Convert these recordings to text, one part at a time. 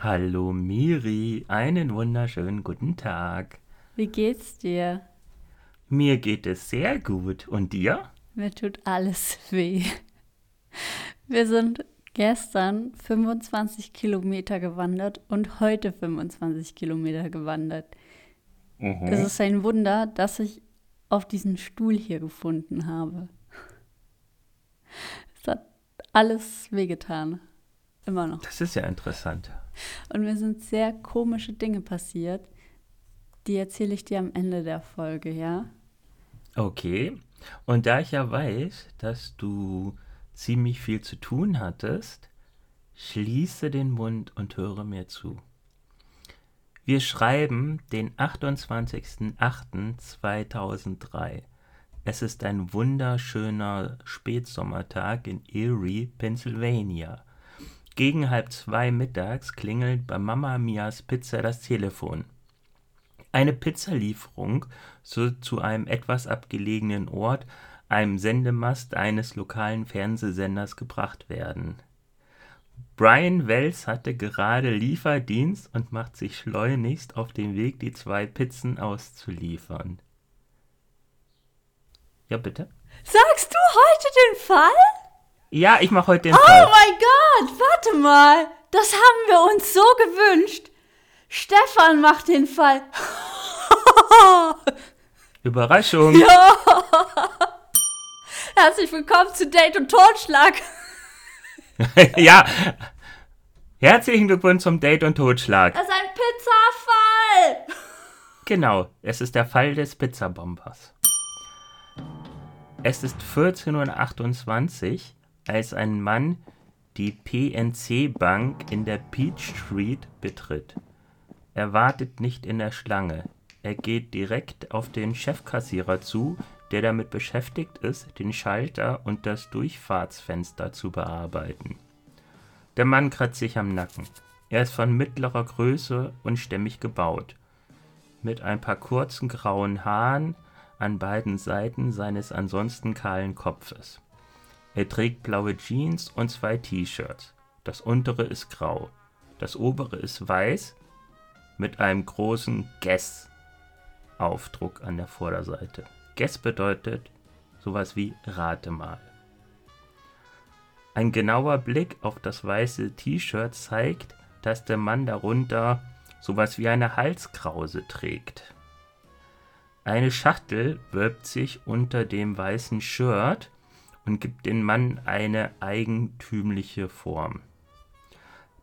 Hallo Miri, einen wunderschönen guten Tag. Wie geht's dir? Mir geht es sehr gut. Und dir? Mir tut alles weh. Wir sind gestern 25 Kilometer gewandert und heute 25 Kilometer gewandert. Mhm. Es ist ein Wunder, dass ich auf diesen Stuhl hier gefunden habe. Es hat alles wehgetan. Immer noch. Das ist ja interessant. Und mir sind sehr komische Dinge passiert. Die erzähle ich dir am Ende der Folge, ja? Okay. Und da ich ja weiß, dass du ziemlich viel zu tun hattest, schließe den Mund und höre mir zu. Wir schreiben den 28.08.2003. Es ist ein wunderschöner Spätsommertag in Erie, Pennsylvania. Gegen halb zwei mittags klingelt bei Mama Mias Pizza das Telefon. Eine Pizzalieferung soll zu einem etwas abgelegenen Ort, einem Sendemast eines lokalen Fernsehsenders gebracht werden. Brian Wells hatte gerade Lieferdienst und macht sich schleunigst auf den Weg, die zwei Pizzen auszuliefern. Ja, bitte? Sagst du heute den Fall? Ja, ich mache heute den oh Fall. Oh mein Gott, warte mal. Das haben wir uns so gewünscht. Stefan macht den Fall. Überraschung. Ja. Herzlich willkommen zu Date und Totschlag. ja. Herzlichen Glückwunsch zum Date und Totschlag. Das ist ein Pizzafall. Genau, es ist der Fall des Pizzabombers. Es ist 14.28 Uhr, als ein Mann die PNC Bank in der Peach Street betritt. Er wartet nicht in der Schlange. Er geht direkt auf den Chefkassierer zu, der damit beschäftigt ist, den Schalter und das Durchfahrtsfenster zu bearbeiten. Der Mann kratzt sich am Nacken. Er ist von mittlerer Größe und stämmig gebaut. Mit ein paar kurzen grauen Haaren an beiden Seiten seines ansonsten kahlen Kopfes. Er trägt blaue Jeans und zwei T-Shirts. Das untere ist grau. Das obere ist weiß mit einem großen Guess-Aufdruck an der Vorderseite. Guess bedeutet sowas wie Rate mal. Ein genauer Blick auf das weiße T-Shirt zeigt, dass der Mann darunter sowas wie eine Halskrause trägt. Eine Schachtel wölbt sich unter dem weißen Shirt und gibt dem Mann eine eigentümliche Form.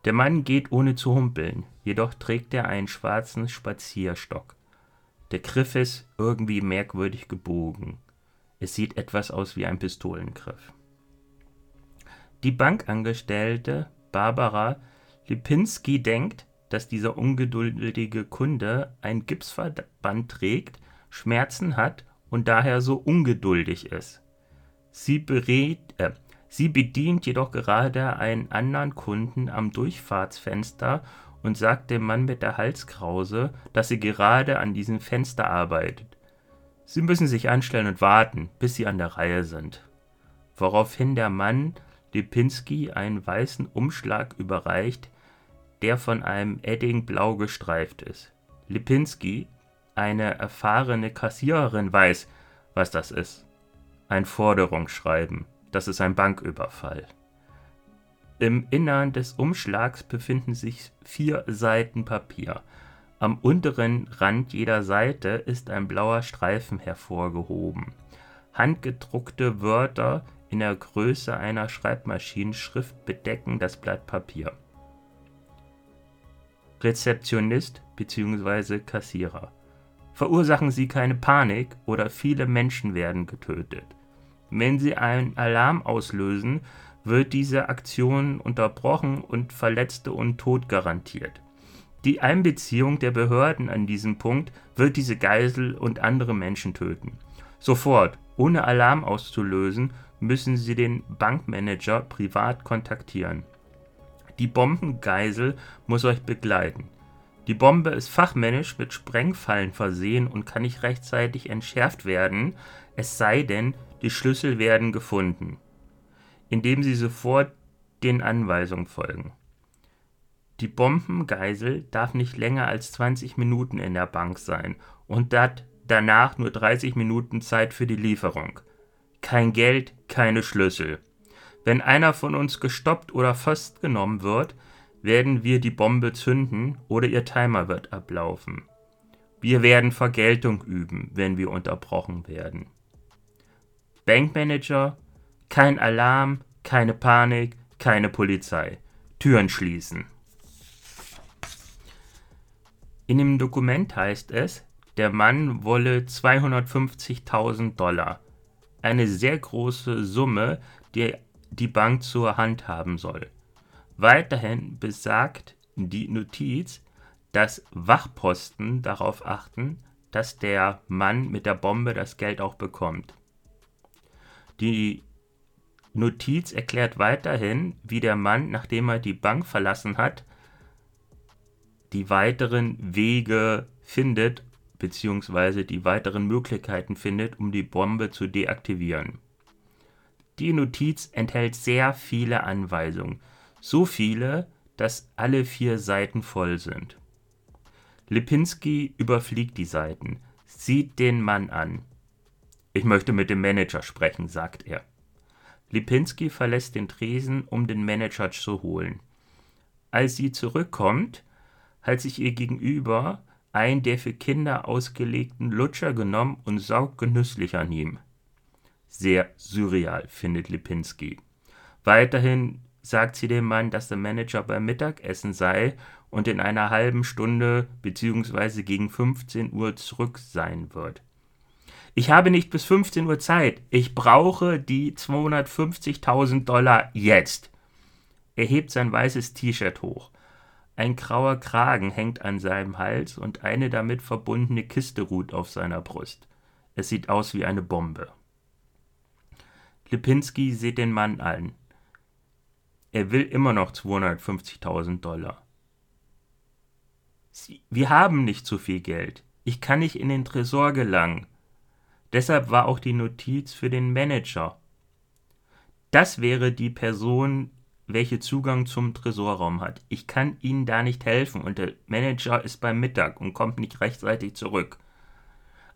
Der Mann geht ohne zu humpeln, jedoch trägt er einen schwarzen Spazierstock. Der Griff ist irgendwie merkwürdig gebogen. Es sieht etwas aus wie ein Pistolengriff. Die Bankangestellte Barbara Lipinski denkt, dass dieser ungeduldige Kunde ein Gipsverband trägt, Schmerzen hat und daher so ungeduldig ist. Sie, berät, äh, sie bedient jedoch gerade einen anderen Kunden am Durchfahrtsfenster und sagt dem Mann mit der Halskrause, dass sie gerade an diesem Fenster arbeitet. Sie müssen sich anstellen und warten, bis sie an der Reihe sind. Woraufhin der Mann Lipinski einen weißen Umschlag überreicht, der von einem Edding blau gestreift ist. Lipinski, eine erfahrene Kassiererin, weiß, was das ist ein Forderungsschreiben. Das ist ein Banküberfall. Im Innern des Umschlags befinden sich vier Seiten Papier. Am unteren Rand jeder Seite ist ein blauer Streifen hervorgehoben. Handgedruckte Wörter in der Größe einer Schreibmaschinenschrift bedecken das Blatt Papier. Rezeptionist bzw. Kassierer. Verursachen Sie keine Panik oder viele Menschen werden getötet. Wenn Sie einen Alarm auslösen, wird diese Aktion unterbrochen und Verletzte und Tod garantiert. Die Einbeziehung der Behörden an diesem Punkt wird diese Geisel und andere Menschen töten. Sofort, ohne Alarm auszulösen, müssen sie den Bankmanager privat kontaktieren. Die Bombengeisel muss euch begleiten. Die Bombe ist fachmännisch mit Sprengfallen versehen und kann nicht rechtzeitig entschärft werden, es sei denn, die Schlüssel werden gefunden, indem sie sofort den Anweisungen folgen. Die Bombengeisel darf nicht länger als 20 Minuten in der Bank sein und dat danach nur 30 Minuten Zeit für die Lieferung. Kein Geld, keine Schlüssel. Wenn einer von uns gestoppt oder festgenommen wird, werden wir die Bombe zünden oder ihr Timer wird ablaufen. Wir werden Vergeltung üben, wenn wir unterbrochen werden. Bankmanager, kein Alarm, keine Panik, keine Polizei. Türen schließen. In dem Dokument heißt es, der Mann wolle 250.000 Dollar, eine sehr große Summe, die die Bank zur Hand haben soll. Weiterhin besagt die Notiz, dass Wachposten darauf achten, dass der Mann mit der Bombe das Geld auch bekommt. Die Notiz erklärt weiterhin, wie der Mann, nachdem er die Bank verlassen hat, die weiteren Wege findet, beziehungsweise die weiteren Möglichkeiten findet, um die Bombe zu deaktivieren. Die Notiz enthält sehr viele Anweisungen, so viele, dass alle vier Seiten voll sind. Lipinski überfliegt die Seiten, sieht den Mann an. Ich möchte mit dem Manager sprechen, sagt er. Lipinski verlässt den Tresen, um den Manager zu holen. Als sie zurückkommt, hat sich ihr gegenüber einen der für Kinder ausgelegten Lutscher genommen und saugt genüsslich an ihm. Sehr surreal, findet Lipinski. Weiterhin sagt sie dem Mann, dass der Manager beim Mittagessen sei und in einer halben Stunde bzw. gegen 15 Uhr zurück sein wird. Ich habe nicht bis 15 Uhr Zeit. Ich brauche die 250.000 Dollar jetzt. Er hebt sein weißes T-Shirt hoch. Ein grauer Kragen hängt an seinem Hals und eine damit verbundene Kiste ruht auf seiner Brust. Es sieht aus wie eine Bombe. Lipinski sieht den Mann an. Er will immer noch 250.000 Dollar. Sie, wir haben nicht zu viel Geld. Ich kann nicht in den Tresor gelangen. Deshalb war auch die Notiz für den Manager. Das wäre die Person, welche Zugang zum Tresorraum hat. Ich kann Ihnen da nicht helfen und der Manager ist beim Mittag und kommt nicht rechtzeitig zurück.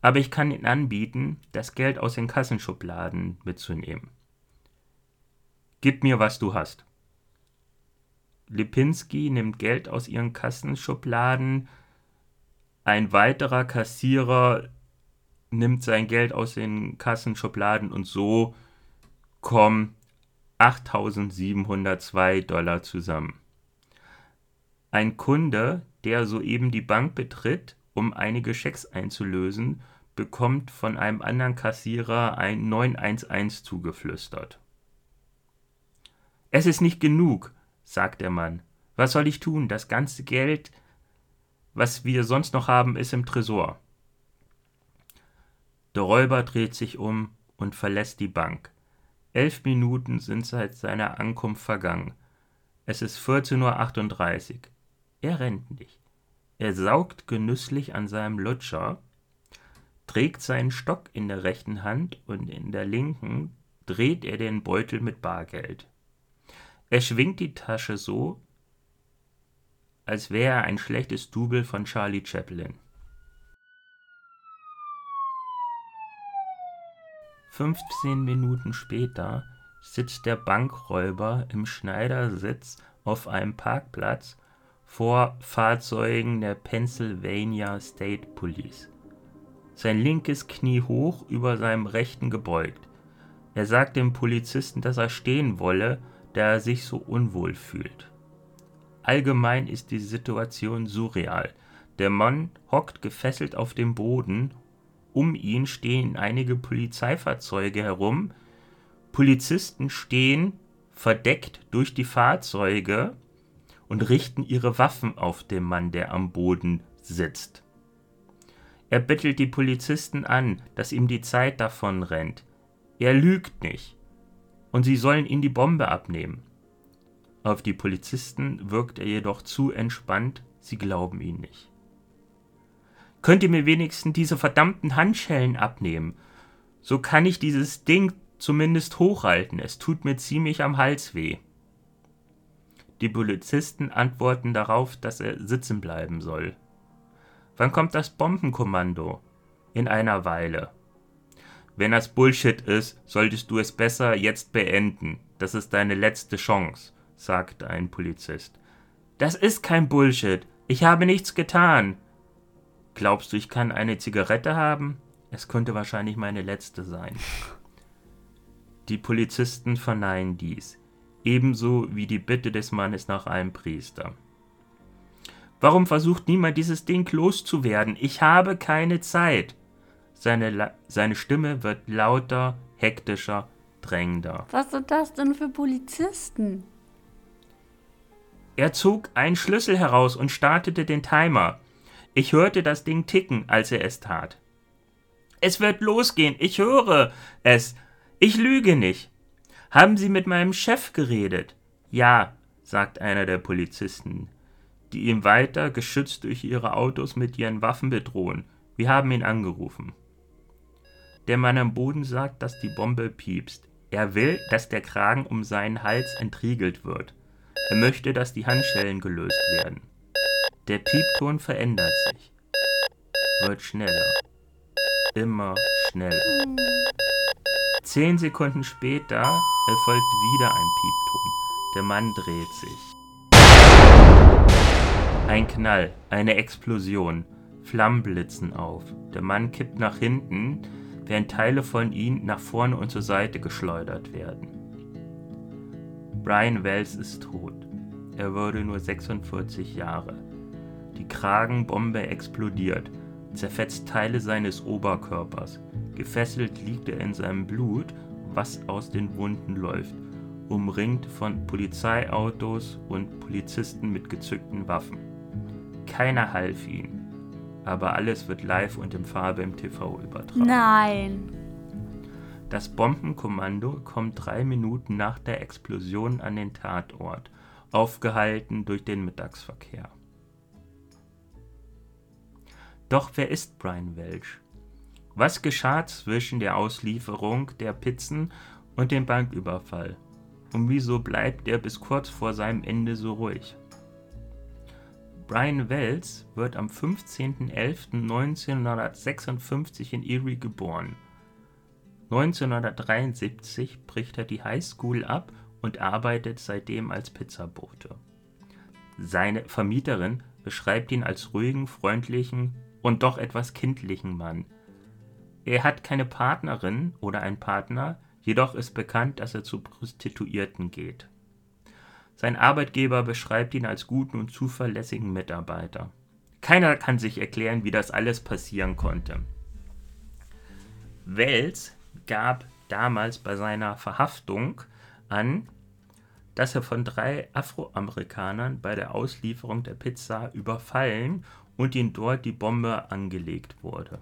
Aber ich kann Ihnen anbieten, das Geld aus den Kassenschubladen mitzunehmen. Gib mir, was du hast. Lipinski nimmt Geld aus ihren Kassenschubladen. Ein weiterer Kassierer nimmt sein Geld aus den Kassenschubladen und so kommen 8.702 Dollar zusammen. Ein Kunde, der soeben die Bank betritt, um einige Schecks einzulösen, bekommt von einem anderen Kassierer ein 911 zugeflüstert. Es ist nicht genug, sagt der Mann. Was soll ich tun? Das ganze Geld, was wir sonst noch haben, ist im Tresor. Der Räuber dreht sich um und verlässt die Bank. Elf Minuten sind seit seiner Ankunft vergangen. Es ist 14.38 Uhr. Er rennt nicht. Er saugt genüsslich an seinem Lutscher, trägt seinen Stock in der rechten Hand und in der linken dreht er den Beutel mit Bargeld. Er schwingt die Tasche so, als wäre er ein schlechtes Double von Charlie Chaplin. 15 Minuten später sitzt der Bankräuber im Schneidersitz auf einem Parkplatz vor Fahrzeugen der Pennsylvania State Police. Sein linkes Knie hoch über seinem rechten gebeugt. Er sagt dem Polizisten, dass er stehen wolle, da er sich so unwohl fühlt. Allgemein ist die Situation surreal. Der Mann hockt gefesselt auf dem Boden um ihn stehen einige Polizeifahrzeuge herum. Polizisten stehen verdeckt durch die Fahrzeuge und richten ihre Waffen auf den Mann, der am Boden sitzt. Er bettelt die Polizisten an, dass ihm die Zeit davon rennt. Er lügt nicht. Und sie sollen ihn die Bombe abnehmen. Auf die Polizisten wirkt er jedoch zu entspannt, sie glauben ihn nicht. Könnt ihr mir wenigstens diese verdammten Handschellen abnehmen? So kann ich dieses Ding zumindest hochhalten. Es tut mir ziemlich am Hals weh. Die Polizisten antworten darauf, dass er sitzen bleiben soll. Wann kommt das Bombenkommando? In einer Weile. Wenn das Bullshit ist, solltest du es besser jetzt beenden. Das ist deine letzte Chance, sagte ein Polizist. Das ist kein Bullshit. Ich habe nichts getan. Glaubst du, ich kann eine Zigarette haben? Es könnte wahrscheinlich meine letzte sein. Die Polizisten verneinen dies, ebenso wie die Bitte des Mannes nach einem Priester. Warum versucht niemand dieses Ding loszuwerden? Ich habe keine Zeit. Seine, seine Stimme wird lauter, hektischer, drängender. Was sind das denn für Polizisten? Er zog einen Schlüssel heraus und startete den Timer. Ich hörte das Ding ticken, als er es tat. Es wird losgehen, ich höre es. Ich lüge nicht. Haben Sie mit meinem Chef geredet? Ja, sagt einer der Polizisten, die ihn weiter, geschützt durch ihre Autos, mit ihren Waffen bedrohen. Wir haben ihn angerufen. Der Mann am Boden sagt, dass die Bombe piepst. Er will, dass der Kragen um seinen Hals entriegelt wird. Er möchte, dass die Handschellen gelöst werden. Der Piepton verändert sich. Wird schneller. Immer schneller. Zehn Sekunden später erfolgt wieder ein Piepton. Der Mann dreht sich. Ein Knall, eine Explosion. Flammen blitzen auf. Der Mann kippt nach hinten, während Teile von ihm nach vorne und zur Seite geschleudert werden. Brian Wells ist tot. Er wurde nur 46 Jahre. Die Kragenbombe explodiert, zerfetzt Teile seines Oberkörpers. Gefesselt liegt er in seinem Blut, was aus den Wunden läuft, umringt von Polizeiautos und Polizisten mit gezückten Waffen. Keiner half ihm, aber alles wird live und in Farbe im TV übertragen. Nein. Das Bombenkommando kommt drei Minuten nach der Explosion an den Tatort aufgehalten durch den Mittagsverkehr. Doch wer ist Brian Welch? Was geschah zwischen der Auslieferung der Pizzen und dem Banküberfall? Und wieso bleibt er bis kurz vor seinem Ende so ruhig? Brian Wells wird am 15.11.1956 in Erie geboren. 1973 bricht er die High School ab und arbeitet seitdem als Pizzabote. Seine Vermieterin beschreibt ihn als ruhigen, freundlichen und doch etwas kindlichen Mann. Er hat keine Partnerin oder einen Partner, jedoch ist bekannt, dass er zu Prostituierten geht. Sein Arbeitgeber beschreibt ihn als guten und zuverlässigen Mitarbeiter. Keiner kann sich erklären, wie das alles passieren konnte. Wells gab damals bei seiner Verhaftung an, dass er von drei Afroamerikanern bei der Auslieferung der Pizza überfallen und ihm dort die Bombe angelegt wurde.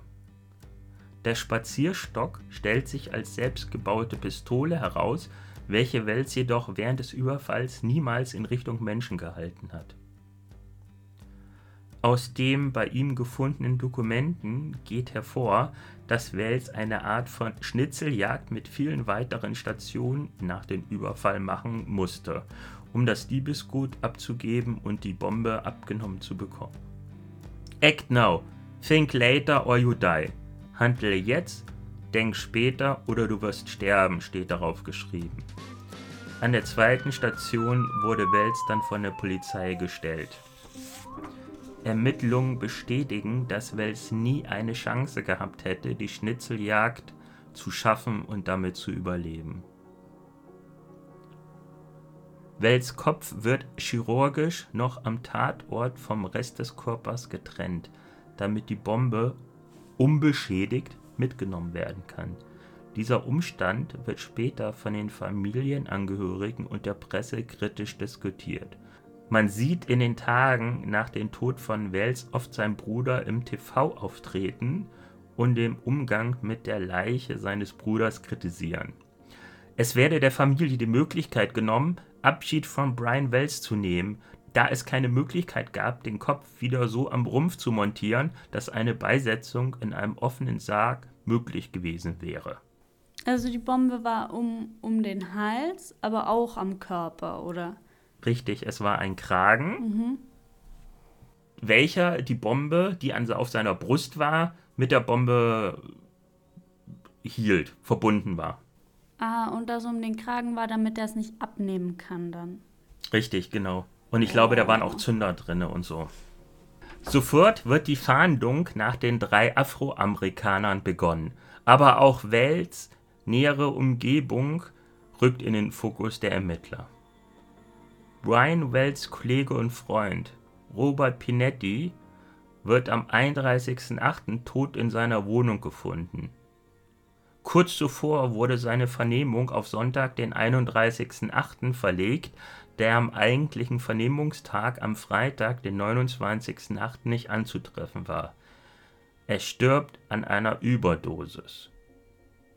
Der Spazierstock stellt sich als selbstgebaute Pistole heraus, welche Wells jedoch während des Überfalls niemals in Richtung Menschen gehalten hat. Aus den bei ihm gefundenen Dokumenten geht hervor, dass Wells eine Art von Schnitzeljagd mit vielen weiteren Stationen nach dem Überfall machen musste, um das Diebesgut abzugeben und die Bombe abgenommen zu bekommen. Act now, think later or you die. Handle jetzt, denk später oder du wirst sterben, steht darauf geschrieben. An der zweiten Station wurde Wells dann von der Polizei gestellt. Ermittlungen bestätigen, dass Wells nie eine Chance gehabt hätte, die Schnitzeljagd zu schaffen und damit zu überleben. Wells Kopf wird chirurgisch noch am Tatort vom Rest des Körpers getrennt, damit die Bombe unbeschädigt mitgenommen werden kann. Dieser Umstand wird später von den Familienangehörigen und der Presse kritisch diskutiert. Man sieht in den Tagen nach dem Tod von Wells oft seinen Bruder im TV auftreten und den Umgang mit der Leiche seines Bruders kritisieren. Es werde der Familie die Möglichkeit genommen, Abschied von Brian Wells zu nehmen, da es keine Möglichkeit gab, den Kopf wieder so am Rumpf zu montieren, dass eine Beisetzung in einem offenen Sarg möglich gewesen wäre. Also die Bombe war um, um den Hals, aber auch am Körper, oder? Richtig, es war ein Kragen, mhm. welcher die Bombe, die an, auf seiner Brust war, mit der Bombe hielt, verbunden war. Ah, und das um den Kragen war, damit er es nicht abnehmen kann dann. Richtig, genau. Und ich glaube, da waren auch Zünder drin und so. Sofort wird die Fahndung nach den drei Afroamerikanern begonnen. Aber auch Wells nähere Umgebung rückt in den Fokus der Ermittler. Brian Wells Kollege und Freund Robert Pinetti wird am 31.08. tot in seiner Wohnung gefunden. Kurz zuvor wurde seine Vernehmung auf Sonntag, den 31.08. verlegt, der am eigentlichen Vernehmungstag am Freitag, den 29.08. nicht anzutreffen war. Er stirbt an einer Überdosis.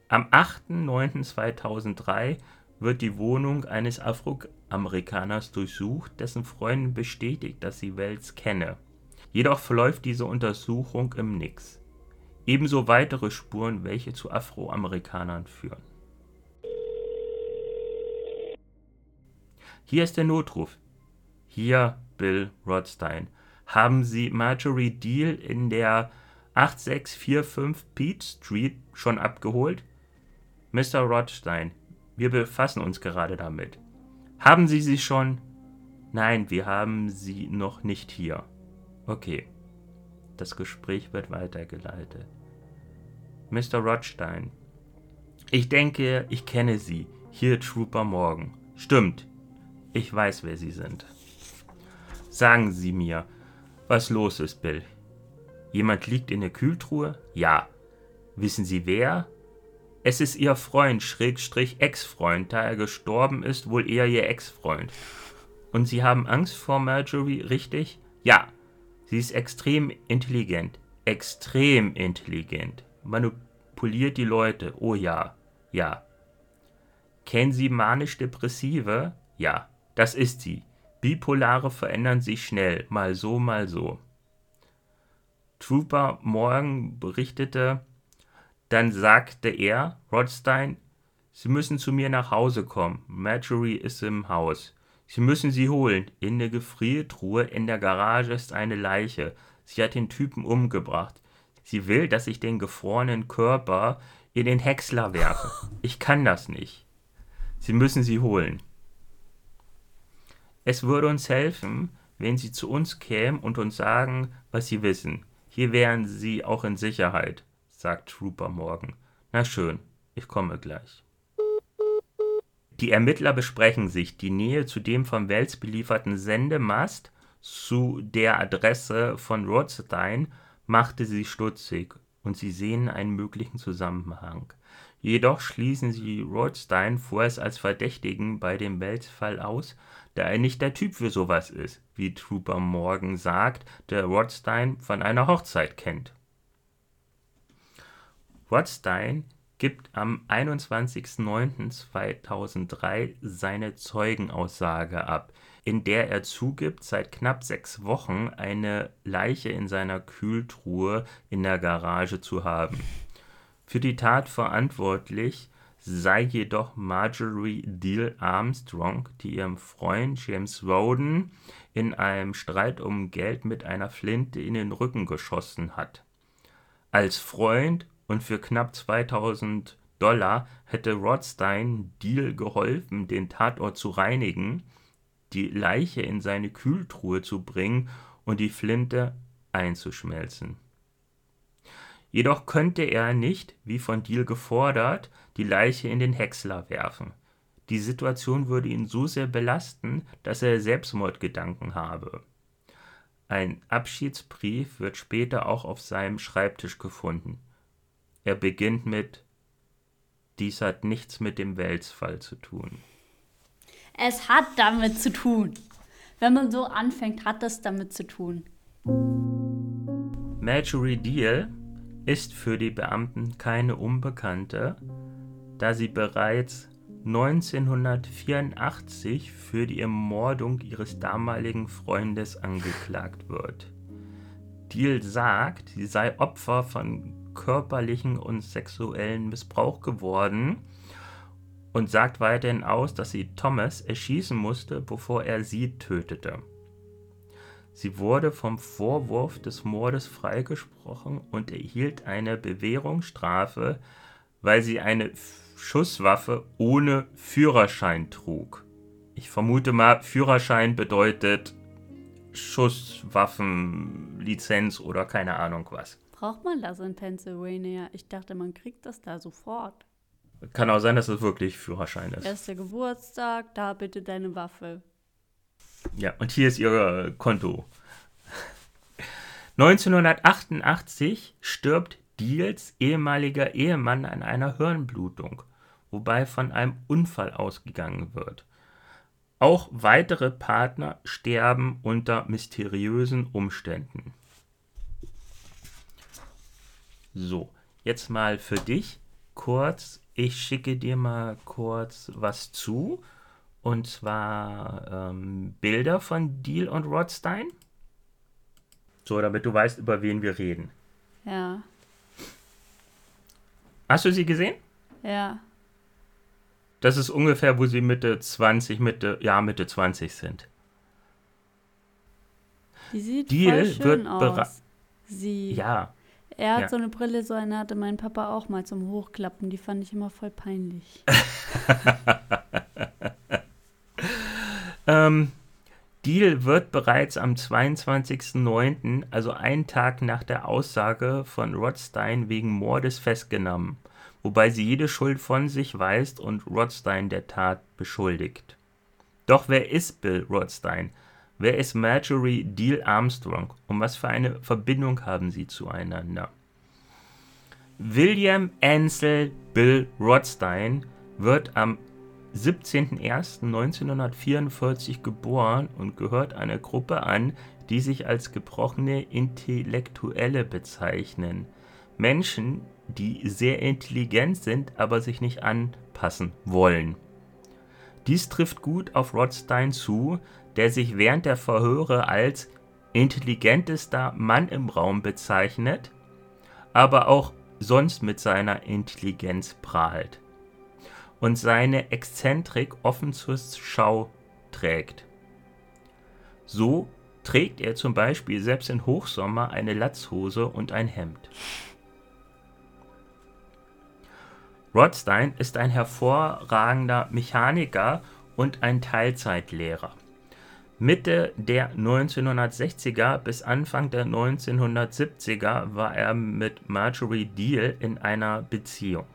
Am 8.09.2003 wird die Wohnung eines Afroamerikaners durchsucht, dessen Freundin bestätigt, dass sie Wells kenne. Jedoch verläuft diese Untersuchung im Nix. Ebenso weitere Spuren, welche zu Afroamerikanern führen. Hier ist der Notruf. Hier, Bill Rothstein. Haben Sie Marjorie Deal in der 8645 Pete Street schon abgeholt? Mr. Rothstein, wir befassen uns gerade damit. Haben Sie sie schon? Nein, wir haben sie noch nicht hier. Okay. Das Gespräch wird weitergeleitet. Mr. Rothstein. Ich denke, ich kenne Sie. Hier Trooper Morgan. Stimmt. Ich weiß, wer Sie sind. Sagen Sie mir, was los ist, Bill. Jemand liegt in der Kühltruhe? Ja. Wissen Sie wer? Es ist ihr Freund, Schrägstrich Ex-Freund, da er gestorben ist, wohl eher ihr Ex-Freund. Und Sie haben Angst vor Marjorie, richtig? Ja. Sie ist extrem intelligent. Extrem intelligent. Manipuliert die Leute. Oh ja. Ja. Kennen Sie manisch-depressive? Ja, das ist sie. Bipolare verändern sich schnell, mal so, mal so. Trooper Morgan berichtete, dann sagte er, Rodstein, Sie müssen zu mir nach Hause kommen. Marjorie ist im Haus. Sie müssen sie holen. In der Gefriertruhe in der Garage ist eine Leiche. Sie hat den Typen umgebracht. Sie will, dass ich den gefrorenen Körper in den Häcksler werfe. Ich kann das nicht. Sie müssen sie holen. Es würde uns helfen, wenn Sie zu uns kämen und uns sagen, was Sie wissen. Hier wären Sie auch in Sicherheit sagt Trooper Morgan. Na schön, ich komme gleich. Die Ermittler besprechen sich die Nähe zu dem von Wells belieferten Sendemast zu der Adresse von Rothstein machte sie stutzig und sie sehen einen möglichen Zusammenhang. Jedoch schließen sie Rothstein vorerst als Verdächtigen bei dem Wells-Fall aus, da er nicht der Typ für sowas ist, wie Trooper Morgan sagt, der Rothstein von einer Hochzeit kennt. Rothstein gibt am 21.09.2003 seine Zeugenaussage ab, in der er zugibt, seit knapp sechs Wochen eine Leiche in seiner Kühltruhe in der Garage zu haben. Für die Tat verantwortlich sei jedoch Marjorie Deal Armstrong, die ihrem Freund James Roden in einem Streit um Geld mit einer Flinte in den Rücken geschossen hat. Als Freund und für knapp 2000 Dollar hätte Rothstein Deal geholfen, den Tatort zu reinigen, die Leiche in seine Kühltruhe zu bringen und die Flinte einzuschmelzen. Jedoch könnte er nicht, wie von Deal gefordert, die Leiche in den Häcksler werfen. Die Situation würde ihn so sehr belasten, dass er Selbstmordgedanken habe. Ein Abschiedsbrief wird später auch auf seinem Schreibtisch gefunden. Er beginnt mit Dies hat nichts mit dem Welsfall zu tun. Es hat damit zu tun. Wenn man so anfängt, hat das damit zu tun. Marjorie Deal ist für die Beamten keine Unbekannte, da sie bereits 1984 für die Ermordung ihres damaligen Freundes angeklagt wird. Deal sagt, sie sei Opfer von körperlichen und sexuellen Missbrauch geworden und sagt weiterhin aus, dass sie Thomas erschießen musste, bevor er sie tötete. Sie wurde vom Vorwurf des Mordes freigesprochen und erhielt eine Bewährungsstrafe, weil sie eine Schusswaffe ohne Führerschein trug. Ich vermute mal, Führerschein bedeutet Schusswaffenlizenz oder keine Ahnung was. Braucht man das in Pennsylvania? Ich dachte, man kriegt das da sofort. Kann auch sein, dass es wirklich Führerschein ist. Erster Geburtstag, da bitte deine Waffe. Ja, und hier ist ihr Konto. 1988 stirbt Deals ehemaliger Ehemann an einer Hirnblutung, wobei von einem Unfall ausgegangen wird. Auch weitere Partner sterben unter mysteriösen Umständen. So, jetzt mal für dich kurz. Ich schicke dir mal kurz was zu. Und zwar ähm, Bilder von Deal und Rodstein. So, damit du weißt, über wen wir reden. Ja. Hast du sie gesehen? Ja. Das ist ungefähr, wo sie Mitte 20, Mitte, ja, Mitte 20 sind. Die sieht Deal voll schön aus. Sie. Ja. Er hat ja. so eine Brille, so eine hatte mein Papa auch mal zum Hochklappen. Die fand ich immer voll peinlich. ähm, Deal wird bereits am 22.09., also einen Tag nach der Aussage von Rothstein wegen Mordes festgenommen, wobei sie jede Schuld von sich weist und Rothstein der Tat beschuldigt. Doch wer ist Bill Rothstein? Wer ist Marjorie Deal Armstrong und was für eine Verbindung haben sie zueinander? William Ansel Bill Rothstein wird am 17.01.1944 geboren und gehört einer Gruppe an, die sich als gebrochene Intellektuelle bezeichnen. Menschen, die sehr intelligent sind, aber sich nicht anpassen wollen. Dies trifft gut auf Rothstein zu, der sich während der Verhöre als intelligentester Mann im Raum bezeichnet, aber auch sonst mit seiner Intelligenz prahlt und seine Exzentrik offen zur Schau trägt. So trägt er zum Beispiel selbst in Hochsommer eine Latzhose und ein Hemd. Rothstein ist ein hervorragender Mechaniker und ein Teilzeitlehrer. Mitte der 1960er bis Anfang der 1970er war er mit Marjorie Deal in einer Beziehung.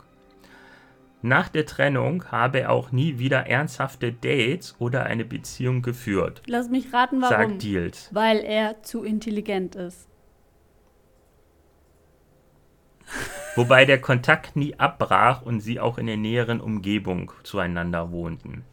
Nach der Trennung habe er auch nie wieder ernsthafte Dates oder eine Beziehung geführt. Lass mich raten, warum. Sagt Deals. Weil er zu intelligent ist. Wobei der Kontakt nie abbrach und sie auch in der näheren Umgebung zueinander wohnten.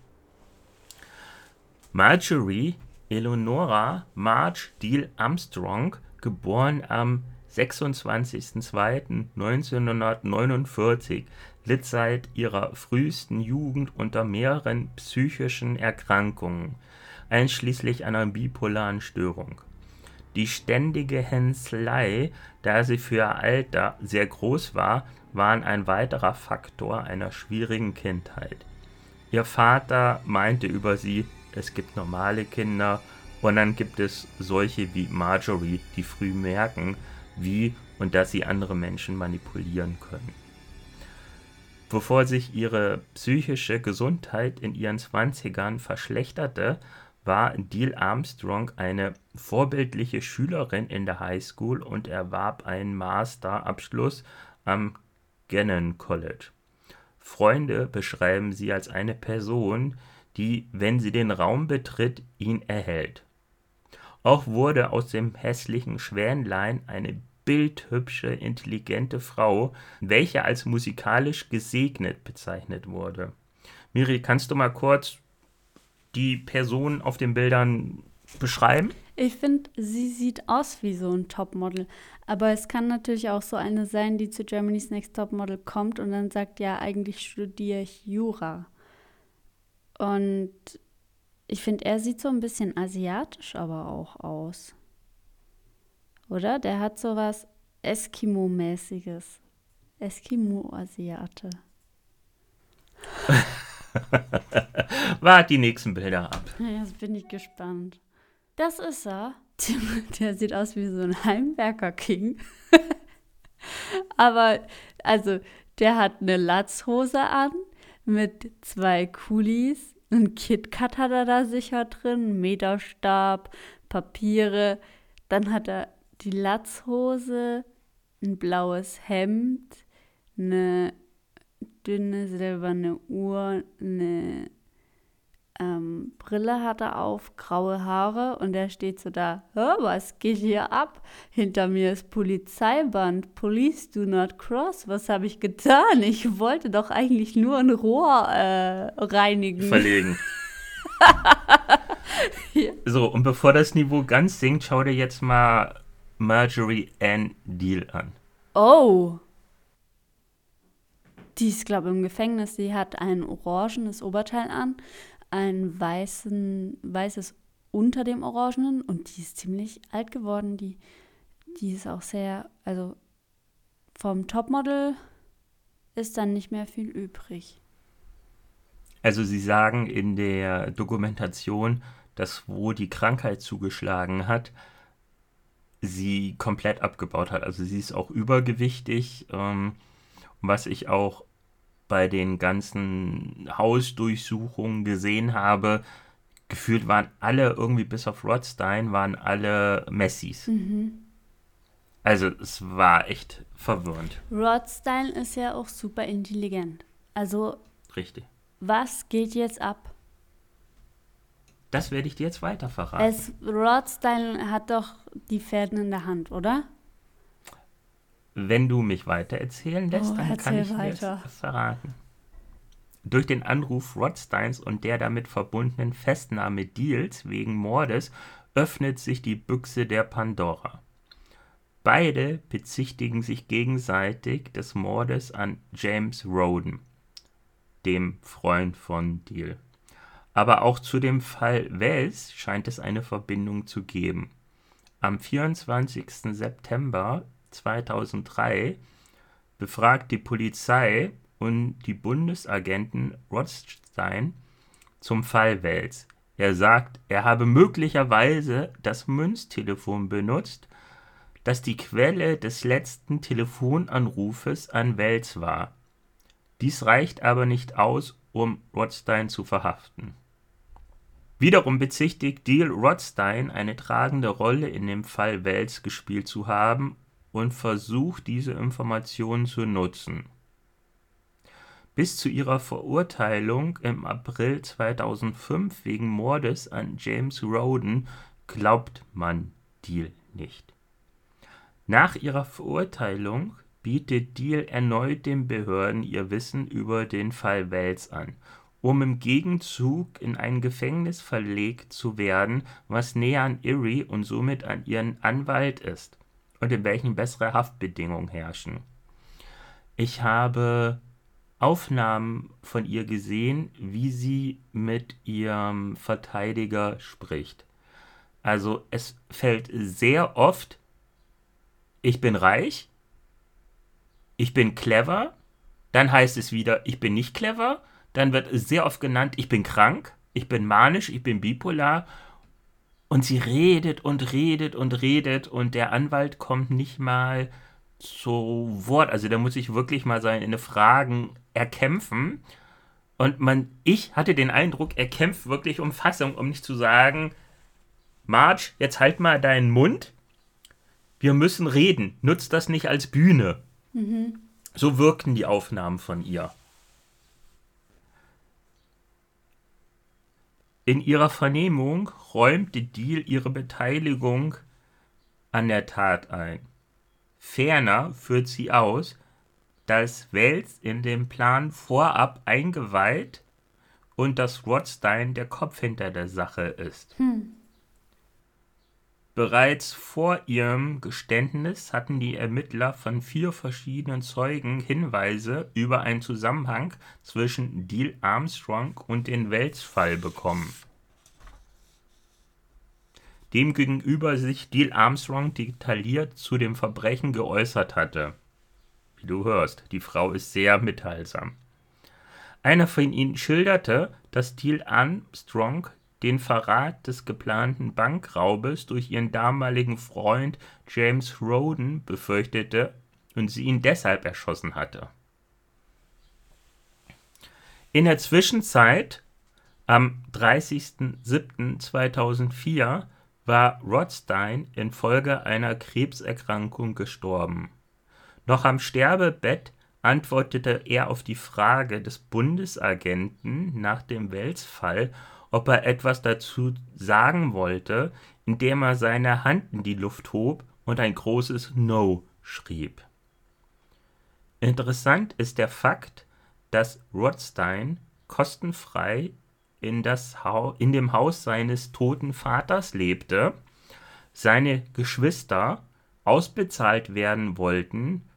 Marjorie Eleonora Marge Deal Armstrong, geboren am 26.02.1949, litt seit ihrer frühesten Jugend unter mehreren psychischen Erkrankungen, einschließlich einer bipolaren Störung. Die ständige Hänselei, da sie für ihr Alter sehr groß war, waren ein weiterer Faktor einer schwierigen Kindheit. Ihr Vater meinte über sie, es gibt normale Kinder und dann gibt es solche wie Marjorie, die früh merken, wie und dass sie andere Menschen manipulieren können. Bevor sich ihre psychische Gesundheit in ihren Zwanzigern verschlechterte, war Deal Armstrong eine vorbildliche Schülerin in der High School und erwarb einen Masterabschluss am Gannon College. Freunde beschreiben sie als eine Person, die, wenn sie den Raum betritt, ihn erhält. Auch wurde aus dem hässlichen Schwänlein eine bildhübsche, intelligente Frau, welche als musikalisch gesegnet bezeichnet wurde. Miri, kannst du mal kurz die Personen auf den Bildern beschreiben? Ich finde, sie sieht aus wie so ein Topmodel. Aber es kann natürlich auch so eine sein, die zu Germany's Next Topmodel kommt und dann sagt, ja, eigentlich studiere ich Jura. Und ich finde, er sieht so ein bisschen asiatisch aber auch aus. Oder? Der hat so was Eskimo-mäßiges. Eskimo-Asiate. Wart die nächsten Bilder ab. Jetzt bin ich gespannt. Das ist er. Der sieht aus wie so ein Heimwerker-King. Aber, also, der hat eine Latzhose an mit zwei Kulis. Ein KitKat hat er da sicher drin, Meterstab, Papiere. Dann hat er die Latzhose, ein blaues Hemd, eine dünne silberne Uhr, eine ähm, Brille hat er auf, graue Haare und er steht so da, was geht hier ab? Hinter mir ist Polizeiband, Police do not cross. Was habe ich getan? Ich wollte doch eigentlich nur ein Rohr äh, reinigen. Verlegen. ja. So, und bevor das Niveau ganz sinkt, schau dir jetzt mal Marjorie Ann Deal an. Oh. Die ist, glaube ich, im Gefängnis. Sie hat ein orangenes Oberteil an, ein weißen, weißes unter dem Orangenen und die ist ziemlich alt geworden. Die, die ist auch sehr, also vom Topmodel ist dann nicht mehr viel übrig. Also Sie sagen in der Dokumentation, dass wo die Krankheit zugeschlagen hat, sie komplett abgebaut hat. Also sie ist auch übergewichtig, ähm, was ich auch bei den ganzen Hausdurchsuchungen gesehen habe. Gefühlt waren alle irgendwie bis auf Rodstein waren alle Messis. Mhm. Also es war echt verwirrend. Rodstein ist ja auch super intelligent. Also richtig. Was geht jetzt ab? Das werde ich dir jetzt weiter verraten. Es, Rodstein hat doch die Fäden in der Hand, oder? Wenn du mich weiter erzählen lässt, oh, dann kann ich weiter. dir verraten. Durch den Anruf Rodsteins und der damit verbundenen Festnahme Deals wegen Mordes öffnet sich die Büchse der Pandora. Beide bezichtigen sich gegenseitig des Mordes an James Roden, dem Freund von Deal. Aber auch zu dem Fall Wells scheint es eine Verbindung zu geben. Am 24. September 2003 befragt die Polizei und die Bundesagenten Rothstein zum Fall Wells. Er sagt, er habe möglicherweise das Münztelefon benutzt, das die Quelle des letzten Telefonanrufes an Wells war. Dies reicht aber nicht aus, um Rothstein zu verhaften. Wiederum bezichtigt Deal Rothstein eine tragende Rolle in dem Fall Wells gespielt zu haben und versucht, diese Informationen zu nutzen. Bis zu ihrer Verurteilung im April 2005 wegen Mordes an James Roden glaubt man Deal nicht. Nach ihrer Verurteilung bietet Deal erneut den Behörden ihr Wissen über den Fall Wells an um im Gegenzug in ein Gefängnis verlegt zu werden, was näher an Erie und somit an ihren Anwalt ist und in welchen bessere Haftbedingungen herrschen. Ich habe Aufnahmen von ihr gesehen, wie sie mit ihrem Verteidiger spricht. Also es fällt sehr oft, ich bin reich, ich bin clever, dann heißt es wieder, ich bin nicht clever dann wird sehr oft genannt, ich bin krank, ich bin manisch, ich bin bipolar. Und sie redet und redet und redet und der Anwalt kommt nicht mal zu Wort. Also da muss ich wirklich mal seine Fragen erkämpfen. Und man, ich hatte den Eindruck, er kämpft wirklich um Fassung, um nicht zu sagen, Marge, jetzt halt mal deinen Mund. Wir müssen reden. Nutzt das nicht als Bühne. Mhm. So wirkten die Aufnahmen von ihr. In ihrer Vernehmung räumte Deal ihre Beteiligung an der Tat ein. Ferner führt sie aus, dass Wells in den Plan vorab eingeweiht und dass Rothstein der Kopf hinter der Sache ist. Hm. Bereits vor ihrem Geständnis hatten die Ermittler von vier verschiedenen Zeugen Hinweise über einen Zusammenhang zwischen Deal Armstrong und dem Welsfall bekommen. Demgegenüber sich Deal Armstrong detailliert zu dem Verbrechen geäußert hatte. Wie du hörst, die Frau ist sehr mitteilsam. Einer von ihnen schilderte, dass Deal Armstrong den Verrat des geplanten Bankraubes durch ihren damaligen Freund James Roden befürchtete und sie ihn deshalb erschossen hatte. In der Zwischenzeit, am 30.07.2004, war Rothstein infolge einer Krebserkrankung gestorben. Noch am Sterbebett antwortete er auf die Frage des Bundesagenten nach dem Wels-Fall ob er etwas dazu sagen wollte, indem er seine Hand in die Luft hob und ein großes No schrieb. Interessant ist der Fakt, dass Rothstein kostenfrei in, das in dem Haus seines toten Vaters lebte, seine Geschwister ausbezahlt werden wollten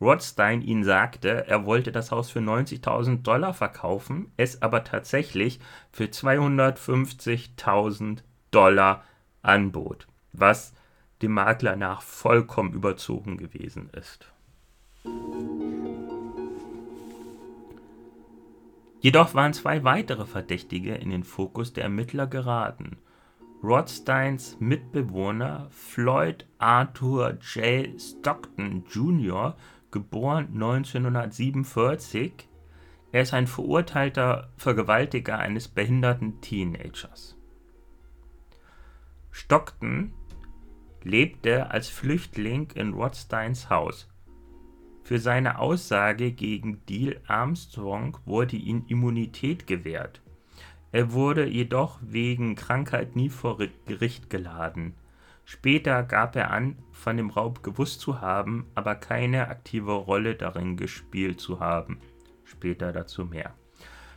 Rothstein ihnen sagte, er wollte das Haus für 90.000 Dollar verkaufen, es aber tatsächlich für 250.000 Dollar anbot, was dem Makler nach vollkommen überzogen gewesen ist. Jedoch waren zwei weitere Verdächtige in den Fokus der Ermittler geraten. Rothsteins Mitbewohner Floyd Arthur J. Stockton Jr geboren 1947. Er ist ein verurteilter Vergewaltiger eines behinderten Teenagers. Stockton lebte als Flüchtling in Rothsteins Haus. Für seine Aussage gegen Deal Armstrong wurde ihm Immunität gewährt. Er wurde jedoch wegen Krankheit nie vor Gericht geladen. Später gab er an, von dem Raub gewusst zu haben, aber keine aktive Rolle darin gespielt zu haben. Später dazu mehr.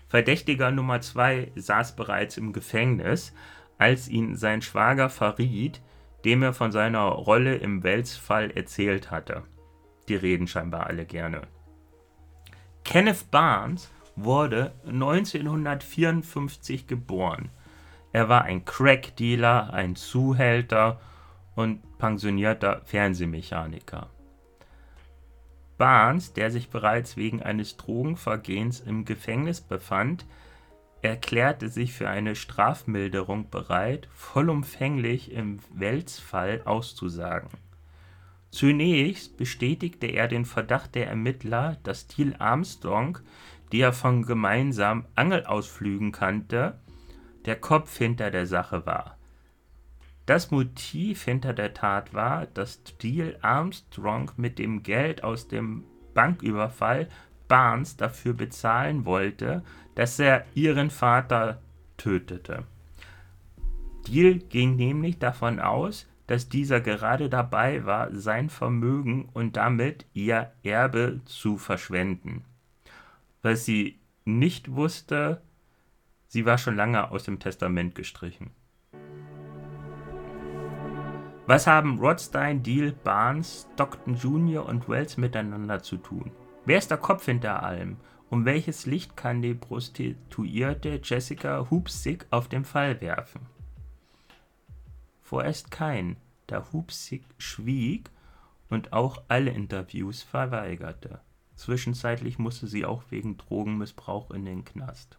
Verdächtiger Nummer 2 saß bereits im Gefängnis, als ihn sein Schwager verriet, dem er von seiner Rolle im Welsfall erzählt hatte. Die reden scheinbar alle gerne. Kenneth Barnes wurde 1954 geboren. Er war ein Crack-Dealer, ein Zuhälter und pensionierter Fernsehmechaniker. Barnes, der sich bereits wegen eines Drogenvergehens im Gefängnis befand, erklärte sich für eine Strafmilderung bereit, vollumfänglich im Welzfall auszusagen. Zunächst bestätigte er den Verdacht der Ermittler, dass Thiel Armstrong, die er von gemeinsamen Angelausflügen kannte, der Kopf hinter der Sache war. Das Motiv hinter der Tat war, dass Steele Armstrong mit dem Geld aus dem Banküberfall Barnes dafür bezahlen wollte, dass er ihren Vater tötete. Deal ging nämlich davon aus, dass dieser gerade dabei war, sein Vermögen und damit ihr Erbe zu verschwenden. Was sie nicht wusste, sie war schon lange aus dem Testament gestrichen. Was haben Rothstein, Deal, Barnes, Stockton Jr. und Wells miteinander zu tun? Wer ist der Kopf hinter allem? Um welches Licht kann die Prostituierte Jessica Hupsig auf den Fall werfen? Vorerst kein, da Hupsig schwieg und auch alle Interviews verweigerte. Zwischenzeitlich musste sie auch wegen Drogenmissbrauch in den Knast.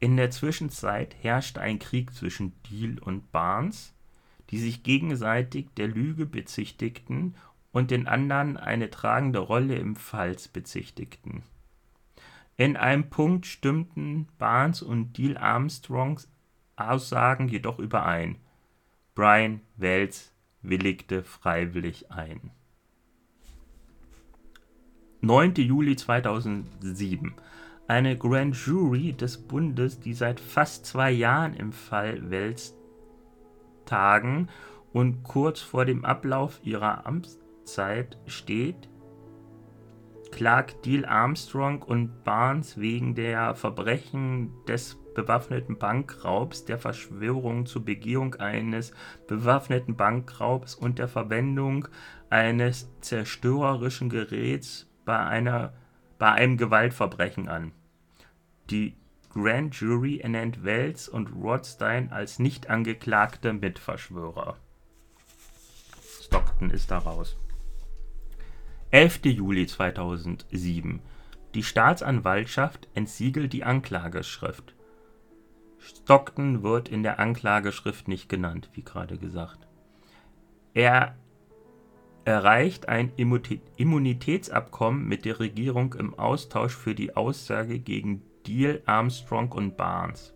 In der Zwischenzeit herrschte ein Krieg zwischen Deal und Barnes, die sich gegenseitig der Lüge bezichtigten und den anderen eine tragende Rolle im Falls bezichtigten. In einem Punkt stimmten Barnes und Deal Armstrongs Aussagen jedoch überein. Brian Wells willigte freiwillig ein. 9. Juli 2007. Eine Grand Jury des Bundes, die seit fast zwei Jahren im Fall Wells Tagen und kurz vor dem Ablauf ihrer Amtszeit steht, klagt Deal Armstrong und Barnes wegen der Verbrechen des bewaffneten Bankraubs, der Verschwörung zur Begehung eines bewaffneten Bankraubs und der Verwendung eines zerstörerischen Geräts bei, einer, bei einem Gewaltverbrechen an. Die Grand Jury ernennt Wells und Rothstein als nicht angeklagte Mitverschwörer. Stockton ist da raus. 11. Juli 2007. Die Staatsanwaltschaft entsiegelt die Anklageschrift. Stockton wird in der Anklageschrift nicht genannt, wie gerade gesagt. Er erreicht ein Immunitätsabkommen mit der Regierung im Austausch für die Aussage gegen Deal, Armstrong und Barnes.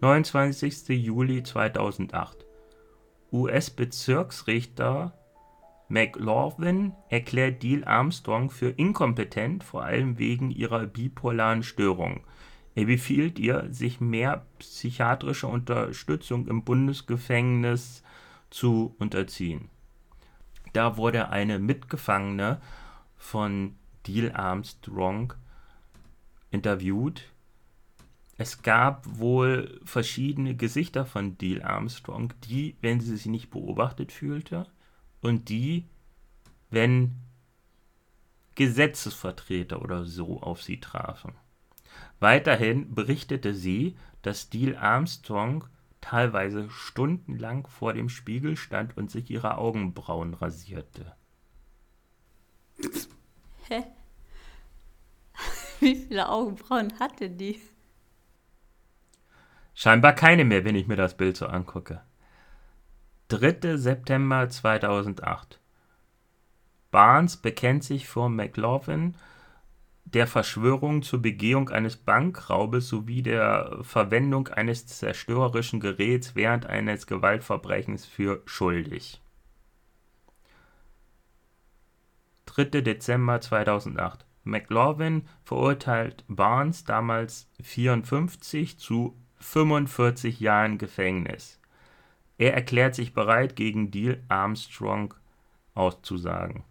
29. Juli 2008. US-Bezirksrichter McLaughlin erklärt Deal Armstrong für inkompetent, vor allem wegen ihrer bipolaren Störung. Er befiehlt ihr, sich mehr psychiatrischer Unterstützung im Bundesgefängnis zu unterziehen. Da wurde eine Mitgefangene von Deal Armstrong interviewt. Es gab wohl verschiedene Gesichter von Deal Armstrong, die, wenn sie sich nicht beobachtet fühlte, und die, wenn Gesetzesvertreter oder so auf sie trafen. Weiterhin berichtete sie, dass Deal Armstrong teilweise stundenlang vor dem Spiegel stand und sich ihre Augenbrauen rasierte. Hä? Wie viele Augenbrauen hatte die? Scheinbar keine mehr, wenn ich mir das Bild so angucke. 3. September 2008. Barnes bekennt sich vor McLaughlin der Verschwörung zur Begehung eines Bankraubes sowie der Verwendung eines zerstörerischen Geräts während eines Gewaltverbrechens für schuldig. 3. Dezember 2008. McLaughlin verurteilt Barnes, damals 54, zu 45 Jahren Gefängnis. Er erklärt sich bereit, gegen Deal Armstrong auszusagen.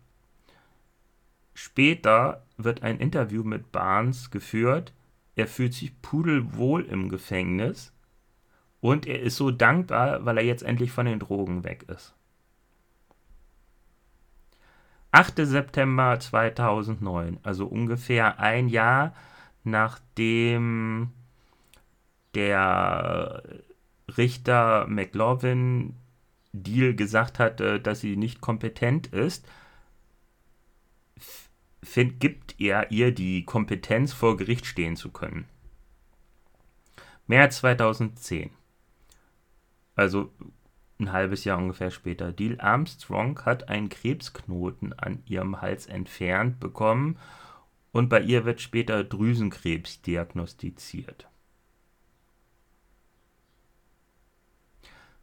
Später wird ein Interview mit Barnes geführt. Er fühlt sich pudelwohl im Gefängnis und er ist so dankbar, weil er jetzt endlich von den Drogen weg ist. 8. September 2009, also ungefähr ein Jahr nachdem der Richter McLaughlin Deal gesagt hatte, dass sie nicht kompetent ist, find, gibt er ihr die Kompetenz, vor Gericht stehen zu können. März 2010. Also ein halbes Jahr ungefähr später. Deal Armstrong hat einen Krebsknoten an ihrem Hals entfernt bekommen und bei ihr wird später Drüsenkrebs diagnostiziert.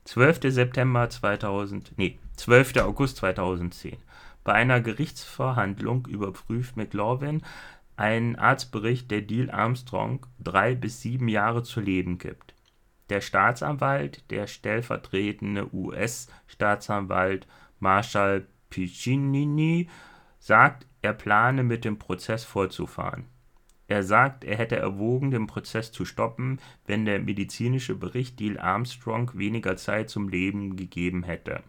12. September 2000, nee, 12. August 2010. Bei einer Gerichtsverhandlung überprüft McLaughlin einen Arztbericht, der Deal Armstrong drei bis sieben Jahre zu leben gibt. Der Staatsanwalt, der stellvertretende US-Staatsanwalt Marshall Piccinini, sagt, er plane mit dem Prozess fortzufahren. Er sagt, er hätte erwogen, den Prozess zu stoppen, wenn der medizinische Bericht Deal Armstrong weniger Zeit zum Leben gegeben hätte.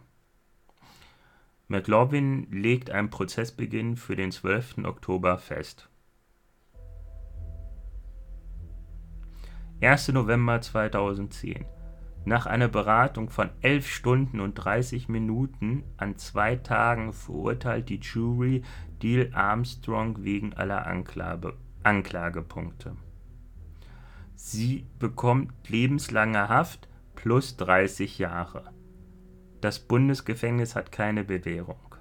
McLaughlin legt einen Prozessbeginn für den 12. Oktober fest. 1. November 2010. Nach einer Beratung von 11 Stunden und 30 Minuten an zwei Tagen verurteilt die Jury Deal Armstrong wegen aller Anklage, Anklagepunkte. Sie bekommt lebenslange Haft plus 30 Jahre. Das Bundesgefängnis hat keine Bewährung.